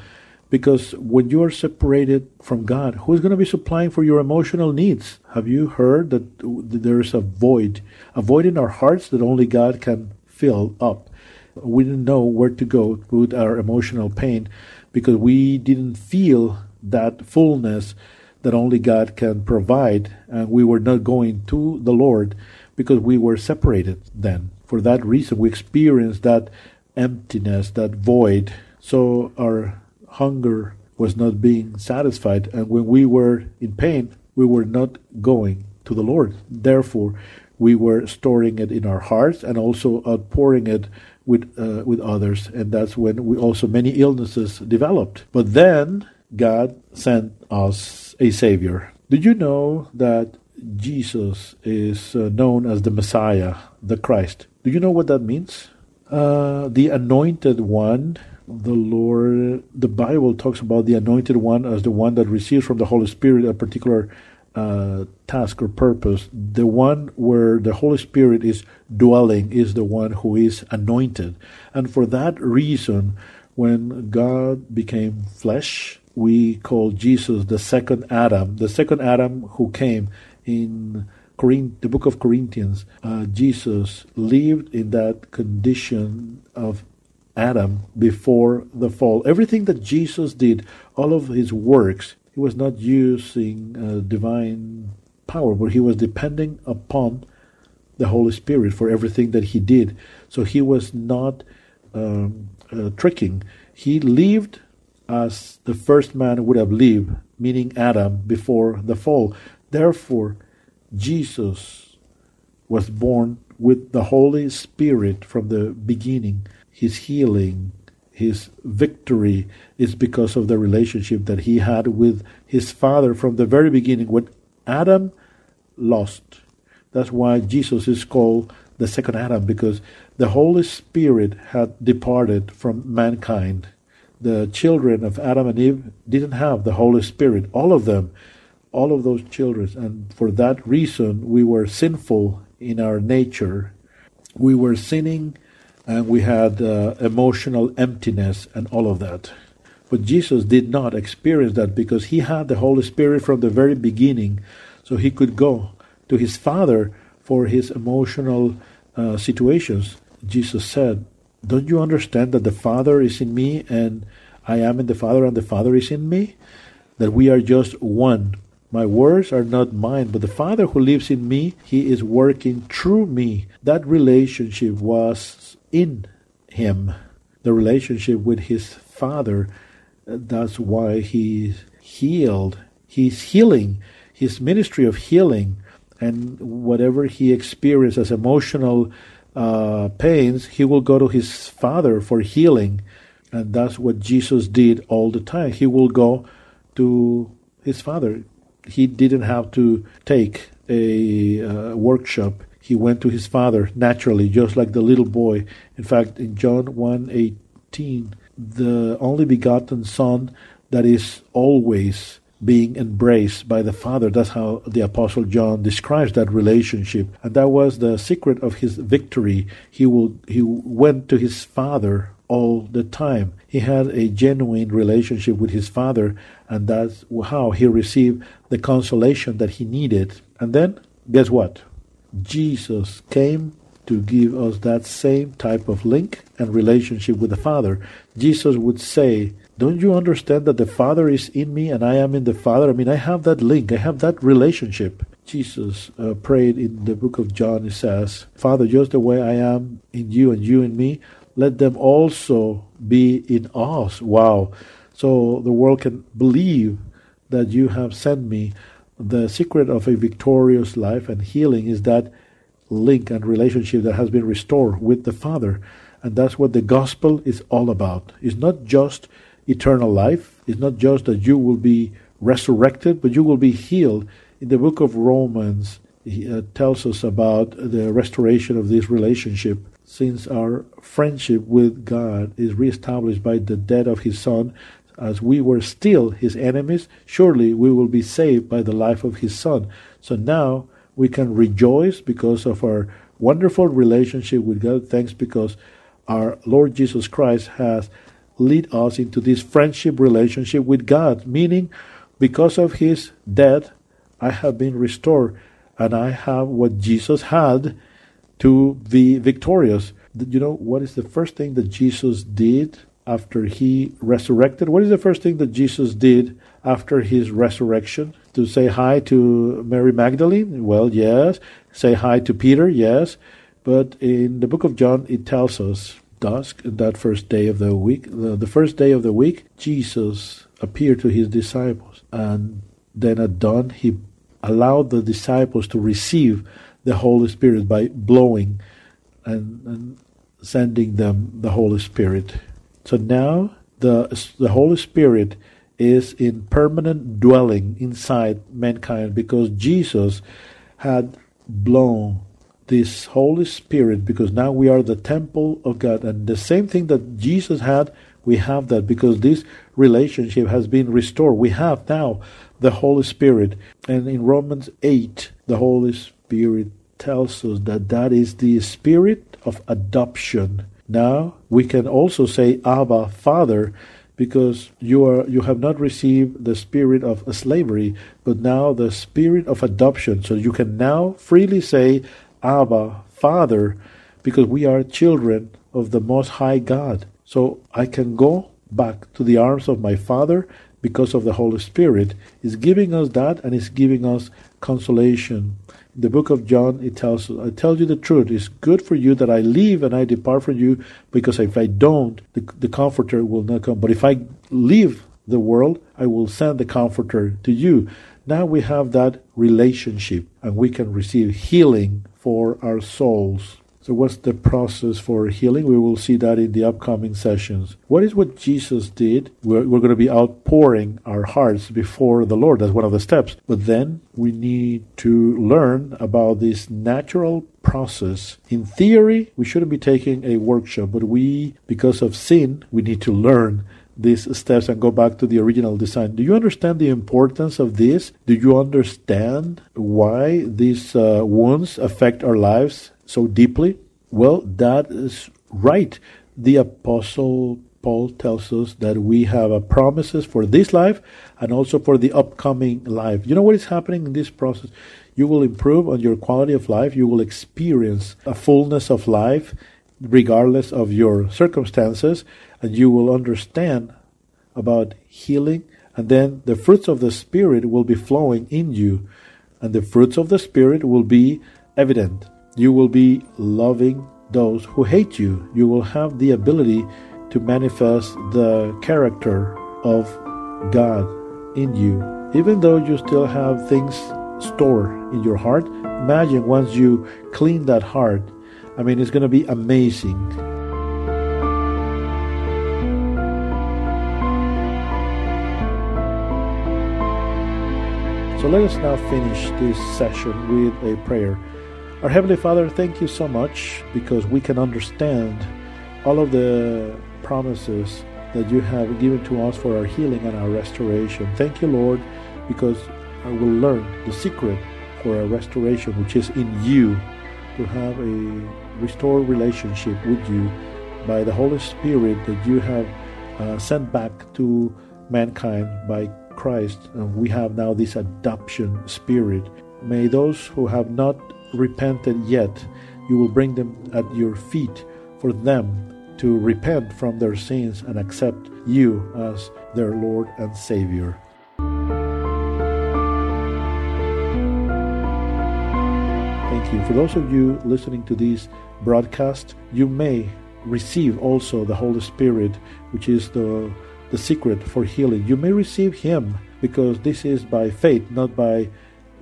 because when you are separated from God, who is going to be supplying for your emotional needs? Have you heard that there is a void, a void in our hearts that only God can fill up? We didn't know where to go with our emotional pain because we didn't feel that fullness that only God can provide, and we were not going to the Lord because we were separated then. For that reason, we experienced that emptiness, that void. So our hunger was not being satisfied, and when we were in pain, we were not going to the Lord. Therefore, we were storing it in our hearts and also outpouring it with uh, with others, and that's when we also many illnesses developed. But then God sent us a Savior. Did you know that Jesus is uh, known as the Messiah, the Christ? Do you know what that means? Uh, the Anointed One the Lord, the Bible talks about the anointed one as the one that receives from the Holy Spirit a particular uh, task or purpose. The one where the Holy Spirit is dwelling is the one who is anointed. And for that reason, when God became flesh, we call Jesus the second Adam, the second Adam who came in the book of Corinthians. Uh, Jesus lived in that condition of Adam before the fall. Everything that Jesus did, all of his works, he was not using uh, divine power, but he was depending upon the Holy Spirit for everything that he did. So he was not um, uh, tricking. He lived as the first man would have lived, meaning Adam, before the fall. Therefore, Jesus was born with the Holy Spirit from the beginning his healing, his victory is because of the relationship that he had with his father from the very beginning. When Adam lost, that's why Jesus is called the second Adam, because the Holy Spirit had departed from mankind. The children of Adam and Eve didn't have the Holy Spirit, all of them, all of those children. And for that reason, we were sinful in our nature. We were sinning and we had uh, emotional emptiness and all of that. But Jesus did not experience that because he had the Holy Spirit from the very beginning. So he could go to his Father for his emotional uh, situations. Jesus said, Don't you understand that the Father is in me and I am in the Father and the Father is in me? That we are just one. My words are not mine, but the Father who lives in me, he is working through me. That relationship was in him. The relationship with his Father. That's why he's healed. He's healing. His ministry of healing and whatever he experiences as emotional uh, pains, he will go to his Father for healing. And that's what Jesus did all the time. He will go to his Father. He didn't have to take a uh, workshop. He went to his Father naturally, just like the little boy. In fact, in John 1 18, the only begotten Son that is always being embraced by the Father. That's how the Apostle John describes that relationship. And that was the secret of his victory. He will he went to his Father all the time. He had a genuine relationship with his Father, and that's how he received the consolation that he needed. And then, guess what? Jesus came to give us that same type of link and relationship with the Father. Jesus would say, don't you understand that the Father is in me and I am in the Father? I mean, I have that link, I have that relationship. Jesus uh, prayed in the book of John, it says, Father, just the way I am in you and you in me, let them also be in us. Wow. So the world can believe that you have sent me. The secret of a victorious life and healing is that link and relationship that has been restored with the Father. And that's what the gospel is all about. It's not just eternal life. It's not just that you will be resurrected, but you will be healed. In the book of Romans, he uh, tells us about the restoration of this relationship. Since our friendship with God is reestablished by the death of His Son, as we were still His enemies, surely we will be saved by the life of His Son. So now we can rejoice because of our wonderful relationship with God. Thanks because our Lord Jesus Christ has led us into this friendship relationship with God, meaning because of his death, I have been restored and I have what Jesus had to be victorious. You know, what is the first thing that Jesus did after he resurrected? What is the first thing that Jesus did after his resurrection? To say hi to Mary Magdalene? Well, yes. Say hi to Peter? Yes. But in the book of John, it tells us dusk, that first day of the week, the, first day of the week, Jesus appeared to his disciples. And then at dawn, he allowed the disciples to receive the Holy Spirit by blowing and, and sending them the Holy Spirit. So now the, the Holy Spirit is in permanent dwelling inside mankind because Jesus had blown this Holy Spirit because now we are the temple of God. And the same thing that Jesus had, we have that because this relationship has been restored. We have now the Holy Spirit. And in Romans 8, the Holy Spirit tells us that that is the spirit of adoption. Now we can also say Abba, Father, because you are you have not received the spirit of slavery, but now the spirit of adoption. So you can now freely say Abba, Father, because we are children of the Most High God. So I can go back to the arms of my Father because of the Holy Spirit is giving us that and is giving us consolation. The book of John, it tells I tell you the truth, it's good for you that I leave and I depart from you, because if I don't, the, the Comforter will not come. But if I leave the world, I will send the Comforter to you. Now we have that relationship and we can receive healing for our souls. So, what's the process for healing? We will see that in the upcoming sessions. What is what Jesus did? We're, we're, going to be outpouring our hearts before the Lord. That's one of the steps. But then we need to learn about this natural process. In theory, we shouldn't be taking a workshop, but we, because of sin, we need to learn these steps and go back to the original design. Do you understand the importance of this? Do you understand why these uh, wounds affect our lives so deeply? Well, that is right. The Apostle Paul tells us that we have a promises for this life and also for the upcoming life. You know what is happening in this process? You will improve on your quality of life. You will experience a fullness of life regardless of your circumstances and you will understand about healing and then the fruits of the spirit will be flowing in you and the fruits of the spirit will be evident. You will be loving those who hate you. You will have the ability to manifest the character of God in you. Even though you still have things stored in your heart, imagine once you clean that heart, I mean, it's going to be amazing. So let us now finish this session with a prayer. Our Heavenly Father, thank you so much because we can understand all of the promises that you have given to us for our healing and our restoration. Thank you, Lord, because I will learn the secret for our restoration, which is in you, to have a restored relationship with you by the Holy Spirit that you have uh, sent back to mankind by Christ. And we have now this adoption spirit. May those who have not repented yet, you will bring them at your feet for them to repent from their sins and accept you as their Lord and Savior. Thank you. For those of you listening to this broadcast, you may receive also the Holy Spirit, which is the, the secret for healing. You may receive Him because this is by faith, not by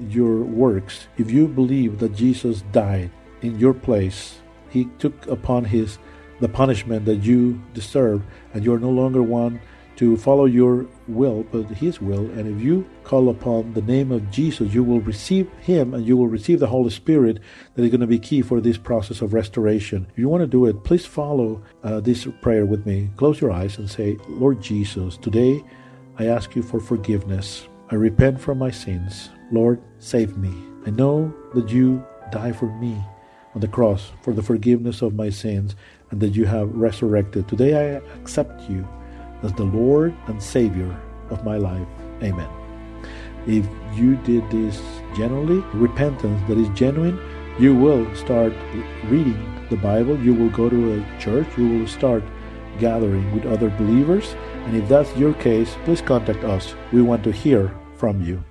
your works. If you believe that Jesus died in your place, He took upon His the punishment that you deserve, and you are no longer one to follow your will, but His will. And if you call upon the name of Jesus, you will receive Him and you will receive the Holy Spirit that is going to be key for this process of restoration. If you want to do it, please follow uh, this prayer with me. Close your eyes and say, Lord Jesus, today I ask you for forgiveness. I repent from my sins. Lord, save me. I know that you died for me on the cross for the forgiveness of my sins and that you have resurrected. Today I accept you as the Lord and Savior of my life. Amen. If you did this genuinely, repentance that is genuine, you will start reading the Bible, you will go to a church, you will start gathering with other believers. And if that's your case, please contact us. We want to hear from you.